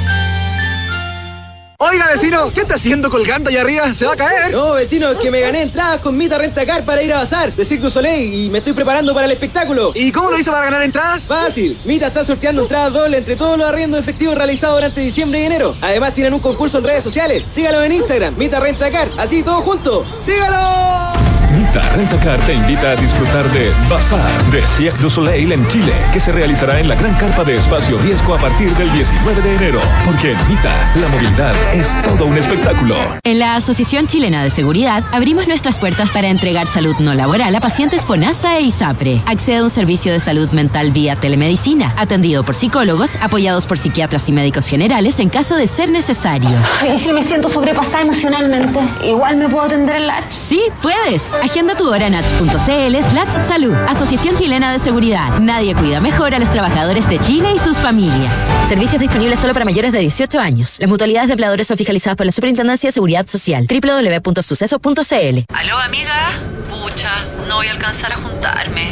Oiga, vecino, ¿qué está haciendo colgando allá arriba? ¿Se va a caer? No, vecino, que me gané entradas con Mita Rentacar para ir a bazar de du Soleil y me estoy preparando para el espectáculo. ¿Y cómo lo hizo para ganar entradas? Fácil. Mita está sorteando entradas dobles entre todos los arriendos efectivos realizados durante diciembre y enero. Además, tienen un concurso en redes sociales. Sígalo en Instagram, Mita Rentacar. Así, todo junto. ¡Sígalo! Mita Rentacar te invita a disfrutar de Bazar de Cirque du Soleil en Chile, que se realizará en la gran carpa de Espacio Riesgo a partir del 19 de enero. Porque en Mita, la movilidad es todo un espectáculo. En la Asociación Chilena de Seguridad abrimos nuestras puertas para entregar salud no laboral a pacientes FONASA e ISAPRE. Accede a un servicio de salud mental vía telemedicina, atendido por psicólogos, apoyados por psiquiatras y médicos generales en caso de ser necesario. ¿Y si me siento sobrepasada emocionalmente? ¿Igual me puedo atender en la Sí, puedes. Agenda tu hora en slash salud. Asociación Chilena de Seguridad. Nadie cuida mejor a los trabajadores de Chile y sus familias. Servicios disponibles solo para mayores de 18 años. Las mutualidades de empleadores son fiscalizadas por la Superintendencia de Seguridad Social. www.suceso.cl Aló, amiga. Pucha, no voy a alcanzar a juntarme.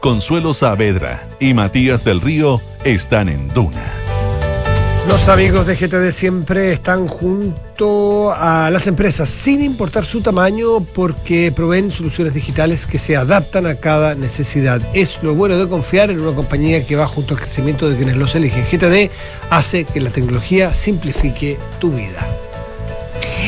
Consuelo Saavedra y Matías del Río están en Duna. Los amigos de GTD siempre están junto a las empresas, sin importar su tamaño, porque proveen soluciones digitales que se adaptan a cada necesidad. Es lo bueno de confiar en una compañía que va junto al crecimiento de quienes los eligen. GTD hace que la tecnología simplifique tu vida.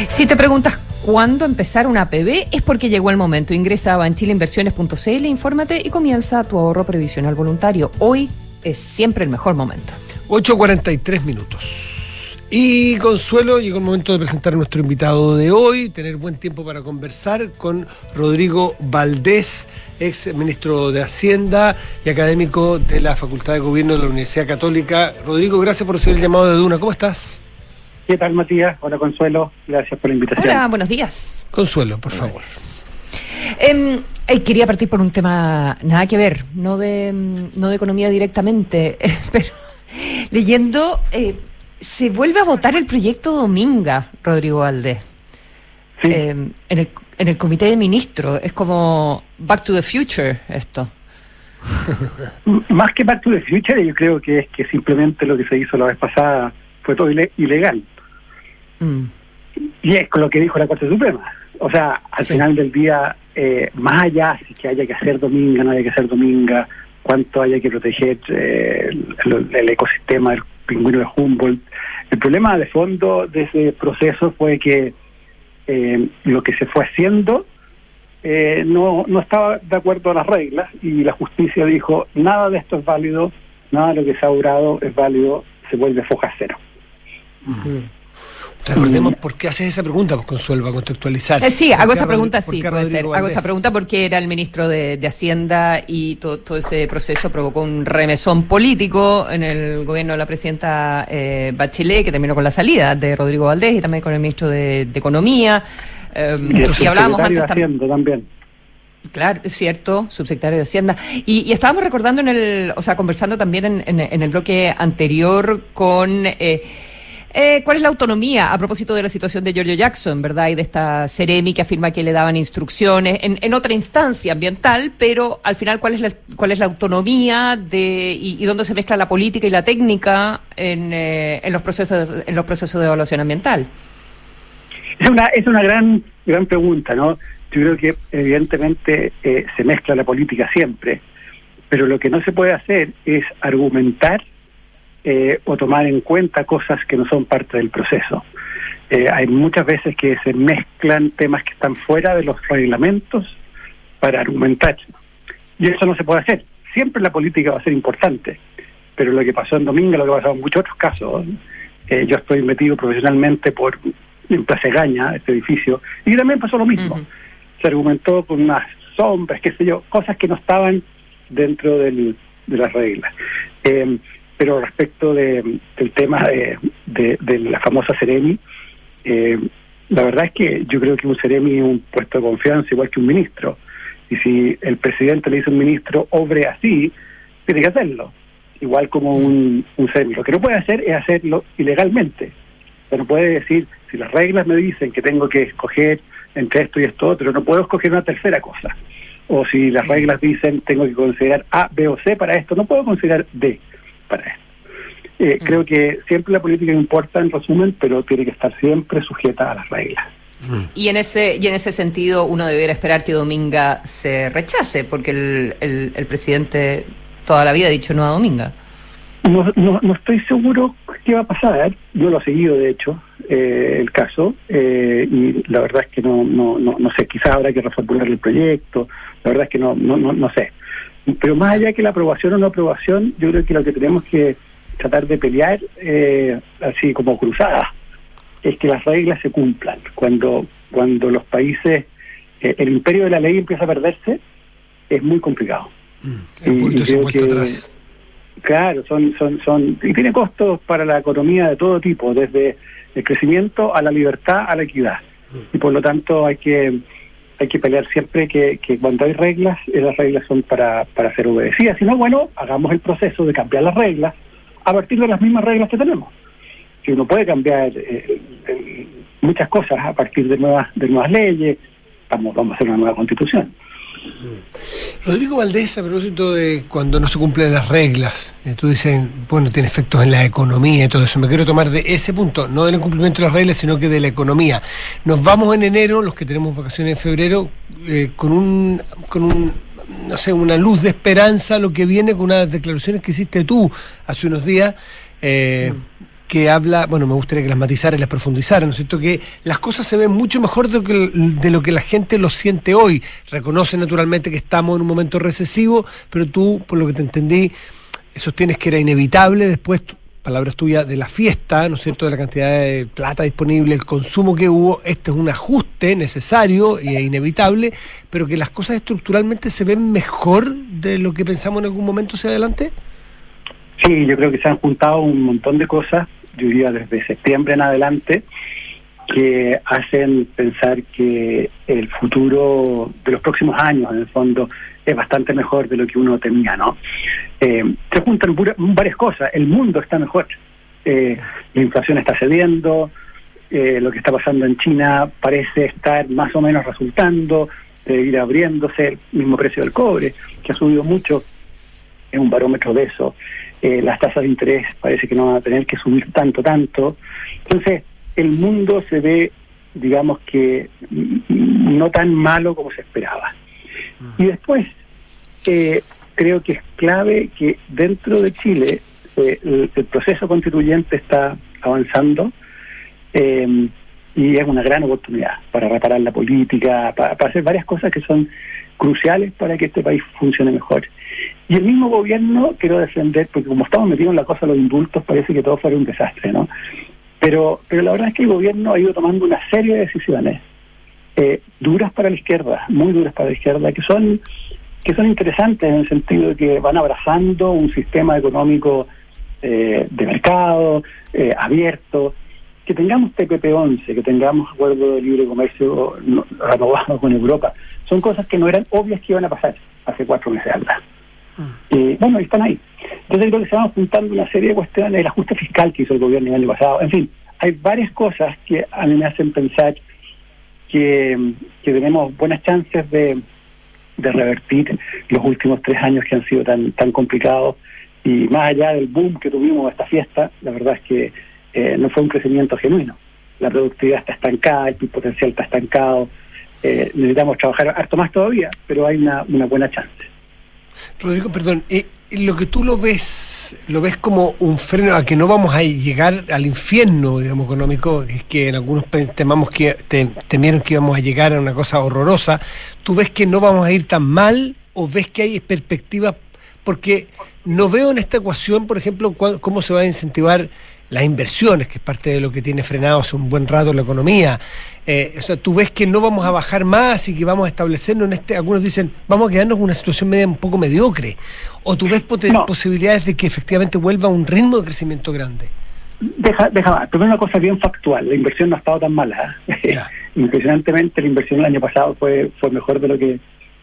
Si te preguntas cuándo empezar una APB es porque llegó el momento. Ingresa a banchileinversiones.cl, infórmate y comienza tu ahorro previsional voluntario. Hoy es siempre el mejor momento. 8.43 minutos. Y Consuelo, llegó el momento de presentar a nuestro invitado de hoy, tener buen tiempo para conversar con Rodrigo Valdés, ex ministro de Hacienda y académico de la Facultad de Gobierno de la Universidad Católica. Rodrigo, gracias por recibir el llamado de Duna. ¿Cómo estás? ¿Qué tal, Matías? Hola, Consuelo. Gracias por la invitación. Hola, buenos días. Consuelo, por favor. Eh, eh, quería partir por un tema nada que ver, no de, no de economía directamente, <laughs> pero leyendo, eh, se vuelve a votar el proyecto Dominga, Rodrigo Valdés. Eh, en, el, en el comité de ministros. Es como Back to the Future esto. <laughs> Más que Back to the Future, yo creo que es que simplemente lo que se hizo la vez pasada fue todo ile- ilegal. Mm. Y es con lo que dijo la Corte Suprema. O sea, al final del día, eh, más allá si que haya que hacer dominga, no haya que hacer dominga, cuánto haya que proteger eh, el, el ecosistema del pingüino de Humboldt, el problema de fondo de ese proceso fue que eh, lo que se fue haciendo eh, no, no estaba de acuerdo a las reglas y la justicia dijo, nada de esto es válido, nada de lo que se ha obrado es válido, se vuelve foja cero. Recordemos por qué haces esa pregunta, pues, Consuelo, para contextualizar. Eh, sí, ¿Por hago esa pregunta, sí, puede Rodrigo ser. Hago esa pregunta porque era el ministro de, de Hacienda y to- todo ese proceso provocó un remesón político en el gobierno de la presidenta eh, Bachelet, que terminó con la salida de Rodrigo Valdés y también con el ministro de, de Economía. Eh, Y el y hablábamos antes Hacienda también. Claro, es cierto, subsecretario de Hacienda. Y, y estábamos recordando en el, o sea, conversando también en, en- en el bloque anterior con eh, eh, cuál es la autonomía a propósito de la situación de Giorgio Jackson, ¿verdad? Y de esta Ceremi que afirma que le daban instrucciones en, en otra instancia ambiental, pero al final cuál es la, cuál es la autonomía de y, dónde se mezcla la política y la técnica en, eh, en los procesos en los procesos de evaluación ambiental. Es una, es una gran, gran pregunta, ¿no? Yo creo que evidentemente eh, se mezcla la política siempre, pero lo que no se puede hacer es argumentar eh, o tomar en cuenta cosas que no son parte del proceso. Eh, hay muchas veces que se mezclan temas que están fuera de los reglamentos para argumentar. Y eso no se puede hacer. Siempre la política va a ser importante, pero lo que pasó en Domingo, lo que pasó en muchos otros casos, eh, yo estoy metido profesionalmente por en Plaza Gaña, este edificio, y también pasó lo mismo. Se argumentó con unas sombras, qué sé yo, cosas que no estaban dentro del, de las reglas. Eh, pero respecto de, del tema de, la famosa Ceremi, eh, la verdad es que yo creo que un Ceremi es un puesto de confianza igual que un ministro. Y si el presidente le dice a un ministro, obre así, tiene que hacerlo. Igual como un, un Ceremi. Lo que no puede hacer es hacerlo ilegalmente. Pero puede decir, si las reglas me dicen que tengo que escoger entre esto y esto otro, no puedo escoger una tercera cosa. O si las reglas dicen tengo que considerar A, B o C para esto, no puedo considerar D para esto. Eh, Creo que siempre la política importa en resumen, pero tiene que estar siempre sujeta a las reglas. Y en ese y en ese sentido uno debiera esperar que Dominga se rechace, porque el, el, el presidente toda la vida ha dicho no a Dominga. No, no, no estoy seguro qué va a pasar. Yo lo he seguido, de hecho, eh, el caso, eh, y la verdad es que no, no, no, no sé, quizás habrá que reformular el proyecto, la verdad es que no, no, no, no sé. Pero más allá que la aprobación o no aprobación, yo creo que lo que tenemos que tratar de pelear, eh, así como cruzada, es que las reglas se cumplan. Cuando, cuando los países, eh, el imperio de la ley empieza a perderse, es muy complicado. Un Y- y creo que- atrás. Claro, son, son, son, y tiene costos para la economía de todo tipo, desde el crecimiento a la libertad a la equidad. Y por lo tanto hay que, hay que pelear siempre que, cuando hay reglas, eh, las reglas son para, para ser obedecidas. Si no, bueno, hagamos el proceso de cambiar las reglas a partir de las mismas reglas que tenemos. Si uno puede cambiar eh, eh, muchas cosas a partir de nuevas, de nuevas leyes, vamos, vamos a hacer una nueva constitución. Rodrigo Valdés, a propósito de cuando no se cumplen las reglas, eh, tú dices, bueno, tiene efectos en la economía y todo eso. Me quiero tomar de ese punto, no del incumplimiento de las reglas, sino que de la economía. Nos vamos en enero, los que tenemos vacaciones en febrero, eh, con un, con un, no sé, una luz de esperanza, lo que viene con unas declaraciones que hiciste tú hace unos días. eh, que habla, bueno, me gustaría que las matizara y las profundizara, ¿no es cierto? Que las cosas se ven mucho mejor de lo que, lo que la gente lo siente hoy. Reconoce naturalmente que estamos en un momento recesivo, pero tú, por lo que te entendí, sostienes que era inevitable después palabras tuyas, de la fiesta, ¿no es cierto?, de la cantidad de plata disponible, el consumo que hubo, este es un ajuste necesario e inevitable, pero que las cosas estructuralmente se ven mejor de lo que pensamos en algún momento hacia adelante? Sí, yo creo que se han juntado un montón de cosas, yo diría desde septiembre en adelante, que hacen pensar que el futuro de los próximos años, en el fondo, es bastante mejor de lo que uno temía, ¿no? Eh, se juntan varias cosas. El mundo está mejor. Eh, la inflación está cediendo. Eh, lo que está pasando en China parece estar más o menos resultando de ir abriéndose el mismo precio del cobre, que ha subido mucho. Es un barómetro de eso. Las tasas de interés parece que no van a tener que subir tanto, tanto. Entonces, el mundo se ve, digamos que, no tan malo como se esperaba. Y después, eh, creo que es clave que dentro de Chile eh, el, proceso constituyente está avanzando eh, y es una gran oportunidad para reparar la política, para, hacer varias cosas que son cruciales para que este país funcione mejor. Y el mismo gobierno quiero defender, porque como estamos metidos en la cosa de los indultos, parece que todo fuera un desastre, ¿no? Pero, pero la verdad es que el gobierno ha ido tomando una serie de decisiones eh, duras para la izquierda, muy duras para la izquierda, que son que son interesantes en el sentido de que van abrazando un sistema económico eh, de mercado, eh, abierto, que tengamos TPP-11, que tengamos acuerdo de libre comercio renovado con Europa, son cosas que no eran obvias que iban a pasar hace cuatro meses atrás. Mm. Y bueno, están ahí. Entonces creo que se van juntando una serie de cuestiones, el ajuste fiscal que hizo el gobierno el año pasado, en fin, hay varias cosas que a mí me hacen pensar que, tenemos buenas chances de, de revertir los últimos tres años que han sido tan, tan complicados y más allá del boom que tuvimos esta fiesta, la verdad es que eh, no fue un crecimiento genuino. La productividad está estancada, el potencial está estancado, eh, necesitamos trabajar harto más todavía, pero hay una, una buena chance. Rodrigo, perdón, eh, lo que tú lo ves lo ves como un freno a que no vamos a llegar al infierno, digamos, económico, que, que en algunos temamos que temieron que íbamos a llegar a una cosa horrorosa. ¿Tú ves que no vamos a ir tan mal o ves que hay perspectivas? Porque no veo en esta ecuación, por ejemplo, cómo se va a incentivar las inversiones, que es parte de lo que tiene frenado hace un buen rato la economía. Eh, o sea, tú ves que no vamos a bajar más y que vamos a establecernos en este, algunos dicen, vamos a quedarnos en una situación media un poco mediocre. O tú ves posibilidades de que efectivamente vuelva a un ritmo de crecimiento grande. Deja, deja primero una cosa bien factual, la inversión no ha estado tan mala. <laughs> Impresionantemente la inversión el año pasado fue, fue mejor de lo que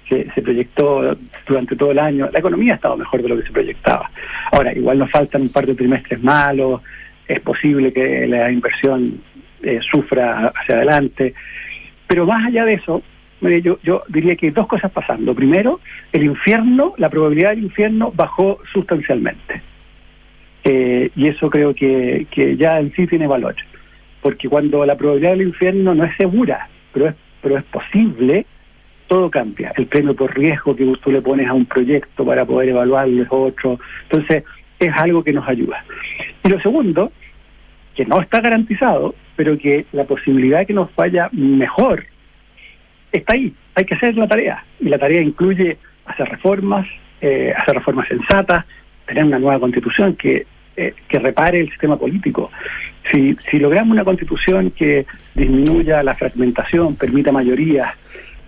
se, se, proyectó durante todo el año. La economía ha estado mejor de lo que se proyectaba. Ahora, igual nos faltan un par de trimestres malos, es posible que la inversión eh, sufra hacia adelante. Pero más allá de eso, yo, yo diría que hay dos cosas pasando. Primero, el infierno, la probabilidad del infierno bajó sustancialmente. Eh, y eso creo que, que ya en sí tiene valor. Porque cuando la probabilidad del infierno no es segura, pero es, pero es posible, todo cambia. El premio por riesgo que tú le pones a un proyecto para poder evaluarlo es otro. Entonces, es algo que nos ayuda. Y lo segundo, que no está garantizado, pero que la posibilidad de que nos vaya mejor está ahí. Hay que hacer la tarea. Y la tarea incluye hacer reformas, eh, hacer reformas sensatas, tener una nueva constitución que, eh, que repare el sistema político. Si, si logramos una constitución que disminuya la fragmentación, permita mayorías,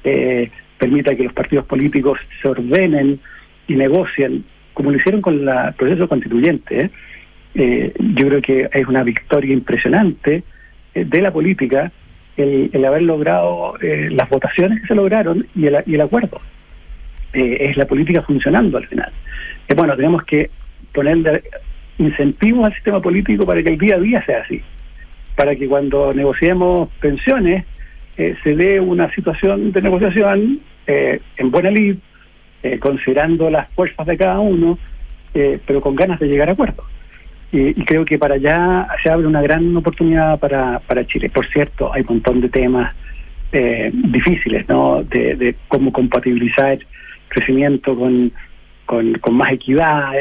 eh, permita que los partidos políticos se ordenen y negocien como lo hicieron con el proceso constituyente, ¿eh? Eh, yo creo que es una victoria impresionante eh, de la política el, haber logrado las votaciones que se lograron y el, y el acuerdo. es la política funcionando al final. bueno, tenemos que ponerle incentivos al sistema político para que el día a día sea así, para que cuando negociemos pensiones se dé una situación de negociación en buena lid, eh, considerando las fuerzas de cada uno, eh, pero con ganas de llegar a acuerdos. Y, creo que para allá se abre una gran oportunidad para, para Chile. Por cierto, hay un montón de temas eh, difíciles, ¿no? De, cómo compatibilizar crecimiento con, con, más equidad.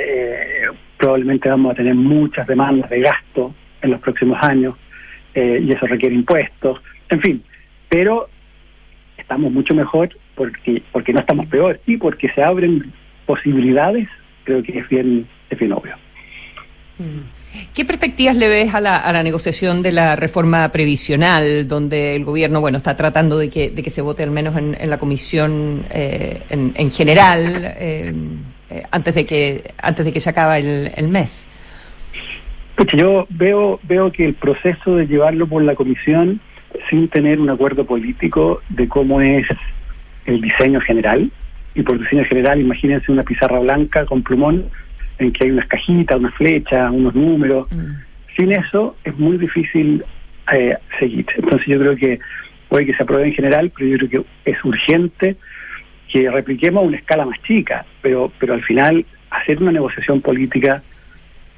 probablemente vamos a tener muchas demandas de gasto en los próximos años eh, y eso requiere impuestos, en fin, pero estamos mucho mejor porque porque no estamos peor y porque se abren posibilidades, creo que es bien, es bien obvio. ¿Qué perspectivas le ves a la, negociación de la reforma previsional, donde el gobierno, bueno, está tratando de que, se vote al menos en, la comisión eh, en, en, general eh, eh, antes de que antes de que se acabe el, el mes? Pues yo veo veo que el proceso de llevarlo por la comisión sin tener un acuerdo político de cómo es el diseño general y por diseño general imagínense una pizarra blanca con plumón en que hay unas cajitas, unas flechas, unos números. Mm. Sin eso es muy difícil eh, seguir. Entonces yo creo que puede que se apruebe en general, pero yo creo que es urgente que repliquemos a una escala más chica, pero, pero al final hacer una negociación política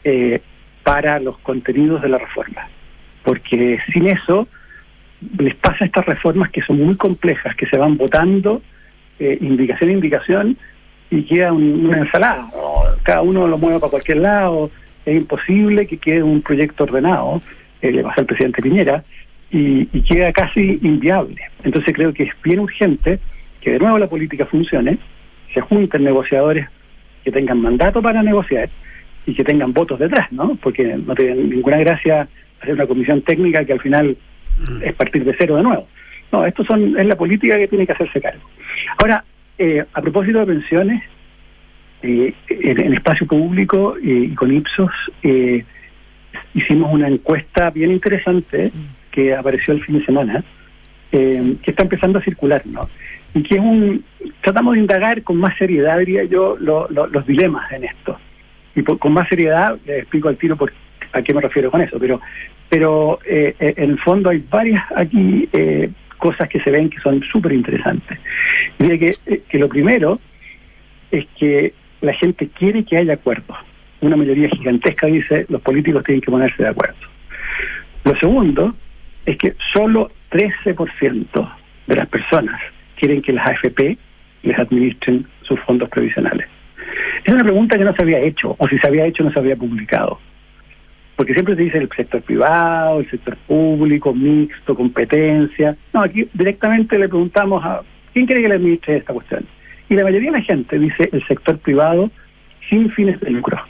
eh, para los contenidos de la reforma. Porque sin eso les pasa estas reformas que son muy complejas, que se van votando eh, indicación a indicación y queda un, una ensalada. Cada uno lo mueve para cualquier lado, es imposible que quede un proyecto ordenado, eh, le pasa al presidente Piñera, y, y, queda casi inviable. Entonces creo que es bien urgente que de nuevo la política funcione, se junten negociadores que tengan mandato para negociar y que tengan votos detrás, ¿no? Porque no tiene ninguna gracia hacer una comisión técnica que al final es partir de cero de nuevo. No, esto son, es la política que tiene que hacerse cargo. Ahora, eh, a propósito de pensiones, eh, en, en, espacio público eh, y con Ipsos eh, hicimos una encuesta bien interesante que apareció el fin de semana, que está empezando a circular, ¿no? Y que es un. Tratamos de indagar con más seriedad, diría yo, lo, lo, los dilemas en esto. Y por, con más seriedad, le explico al tiro por a qué me refiero con eso, pero pero eh, en el fondo hay varias aquí cosas que se ven que son súper interesantes. Diría que, que lo primero es que la gente quiere que haya acuerdos. Una mayoría gigantesca dice los políticos tienen que ponerse de acuerdo. Lo segundo es que solo 13% de las personas quieren que las AFP les administren sus fondos previsionales. Es una pregunta que no se había hecho, o si se había hecho no se había publicado. Porque siempre se dice el sector privado, el sector público, mixto, competencia. No, aquí directamente le preguntamos a quién quiere que le administre esta cuestión. Y la mayoría de la gente dice el sector privado sin fines de lucro.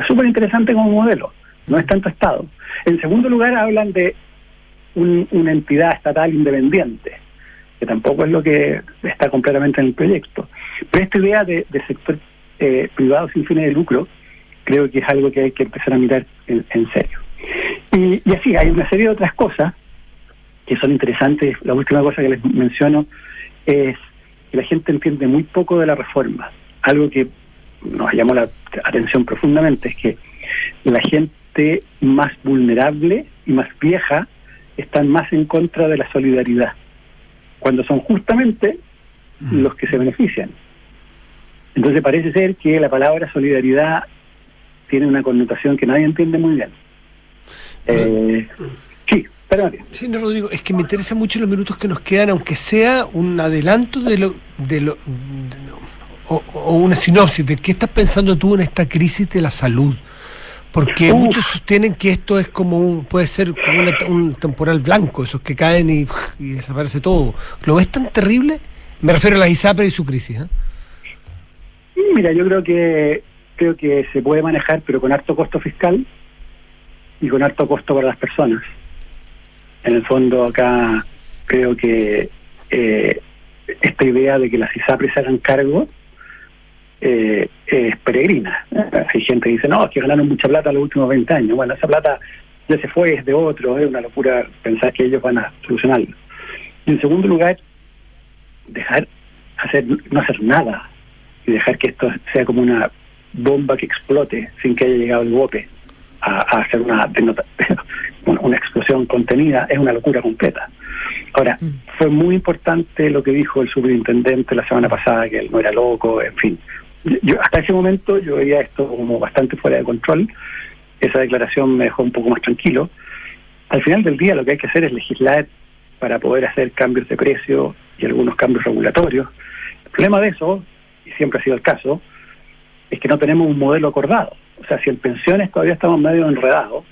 Es súper interesante como modelo, no es tanto Estado. En segundo lugar, hablan de un, una entidad estatal independiente, que tampoco es lo que está completamente en el proyecto. Pero esta idea de, de sector eh, privado sin fines de lucro, creo que es algo que hay que empezar a mirar en, en serio. Y, y, así, hay una serie de otras cosas que son interesantes. La última cosa que les menciono es que la gente entiende muy poco de la reforma. Algo que nos llamó la atención profundamente es que la gente más vulnerable y más vieja están más en contra de la solidaridad, cuando son justamente los que se benefician. Entonces parece ser que la palabra solidaridad tiene una connotación que nadie entiende muy bien. Eh, sí, perdón. Sí, no, Rodrigo, es que me interesa mucho los minutos que nos quedan, aunque sea un adelanto de lo... De lo de, o, o, una sinopsis de qué estás pensando tú en esta crisis de la salud. Porque Uf. muchos sostienen que esto es como un, puede ser como una, un temporal blanco, esos que caen y, y, desaparece todo. ¿Lo ves tan terrible? Me refiero a la ISAPRE y su crisis. ¿eh? Mira, yo creo que creo que se puede manejar, pero con alto costo fiscal y con alto costo para las personas. En el fondo acá creo que eh, esta idea de que las ISAPRES se hagan cargo eh, es peregrina. Hay gente que dice, no, es que ganaron mucha plata los últimos 20 años. Bueno, esa plata ya se fue, es de otro, es una locura pensar que ellos van a solucionarlo. Y en segundo lugar, dejar hacer no hacer nada y dejar que esto sea como una bomba que explote sin que haya llegado el bope a, a hacer <laughs> una, una explosión contenida es una locura completa. Ahora, mm. fue muy importante lo que dijo el superintendente la semana pasada, que él no era loco, en fin. Yo, hasta ese momento yo veía esto como bastante fuera de control. Esa declaración me dejó un poco más tranquilo. Al final del día lo que hay que hacer es legislar para poder hacer cambios de precio y algunos cambios regulatorios. El problema de eso, y siempre ha sido el caso, es que no tenemos un modelo acordado. O sea, si en pensiones todavía estamos medio enredados,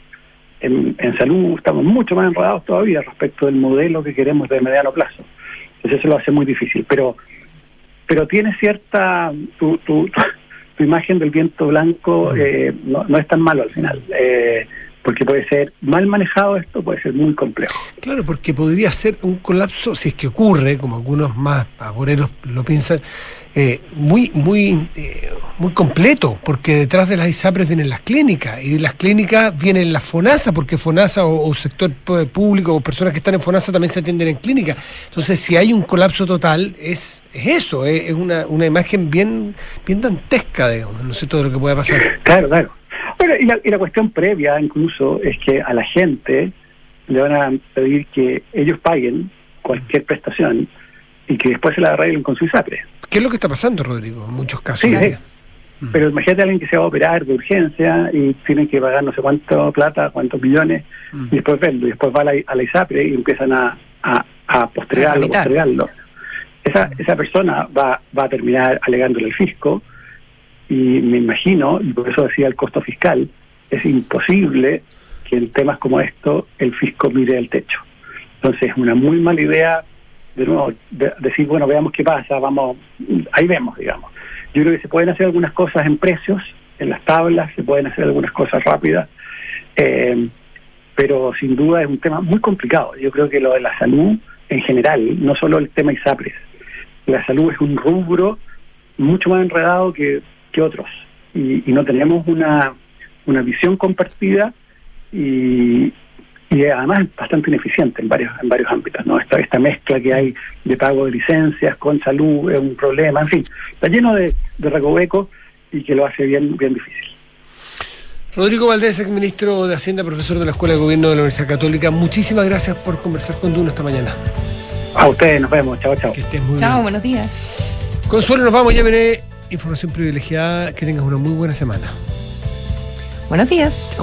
en, en salud estamos mucho más enredados todavía respecto del modelo que queremos de mediano plazo. Entonces eso lo hace muy difícil. Pero pero tiene cierta... Tu, tu, <laughs> tu imagen del viento blanco eh, no, no es tan malo al final. Eh, porque puede ser mal manejado esto, puede ser muy complejo. Claro, porque podría ser un colapso, si es que ocurre, como algunos más agoreros lo piensan, eh, muy, muy, eh, muy completo, porque detrás de las ISAPRES vienen las clínicas, y de las clínicas vienen las FONASA, porque FONASA o, sector público o personas que están en FONASA también se atienden en clínica. Entonces, si hay un colapso total, es, es eso, es, es una, una imagen bien, bien dantesca, digamos, no sé todo lo que pueda pasar. Claro, claro. Bueno, y la, y la cuestión previa incluso es que a la gente le van a pedir que ellos paguen cualquier prestación y que después se la arreglen con su ISAPRE. ¿Qué es lo que está pasando, Rodrigo, en muchos casos? Sí, sí. Pero imagínate a alguien que se va a operar de urgencia y tiene que pagar no sé cuánto plata, cuántos millones, y después verlo, y después va a la, a la ISAPRE y empiezan a, a, a postergarlo, postergarlo. Esa, esa persona va, va a terminar alegándole al fisco y me imagino, y por eso decía el costo fiscal, es imposible que en temas como esto el fisco mire el techo. Entonces es una muy mala idea, de nuevo, de- decir, bueno, veamos qué pasa, vamos, ahí vemos, digamos. Yo creo que se pueden hacer algunas cosas en precios, en las tablas, se pueden hacer algunas cosas rápidas, eh, pero sin duda es un tema muy complicado. Yo creo que lo de la salud en general, no solo el tema ISAPRES, la salud es un rubro mucho más enredado que, que otros y, y no tenemos una, una visión compartida y, y además bastante ineficiente en varios en varios ámbitos no esta esta mezcla que hay de pago de licencias con salud es un problema en fin está lleno de, de recovecos y que lo hace bien bien difícil Rodrigo Valdés, ex ministro de Hacienda, profesor de la Escuela de Gobierno de la Universidad Católica, muchísimas gracias por conversar con Duno esta mañana. a ustedes nos vemos chao chao que estés muy Chao, bien. buenos días. Consuelo, nos vamos, ya veré información privilegiada, que tengas una muy buena semana. Buenos días.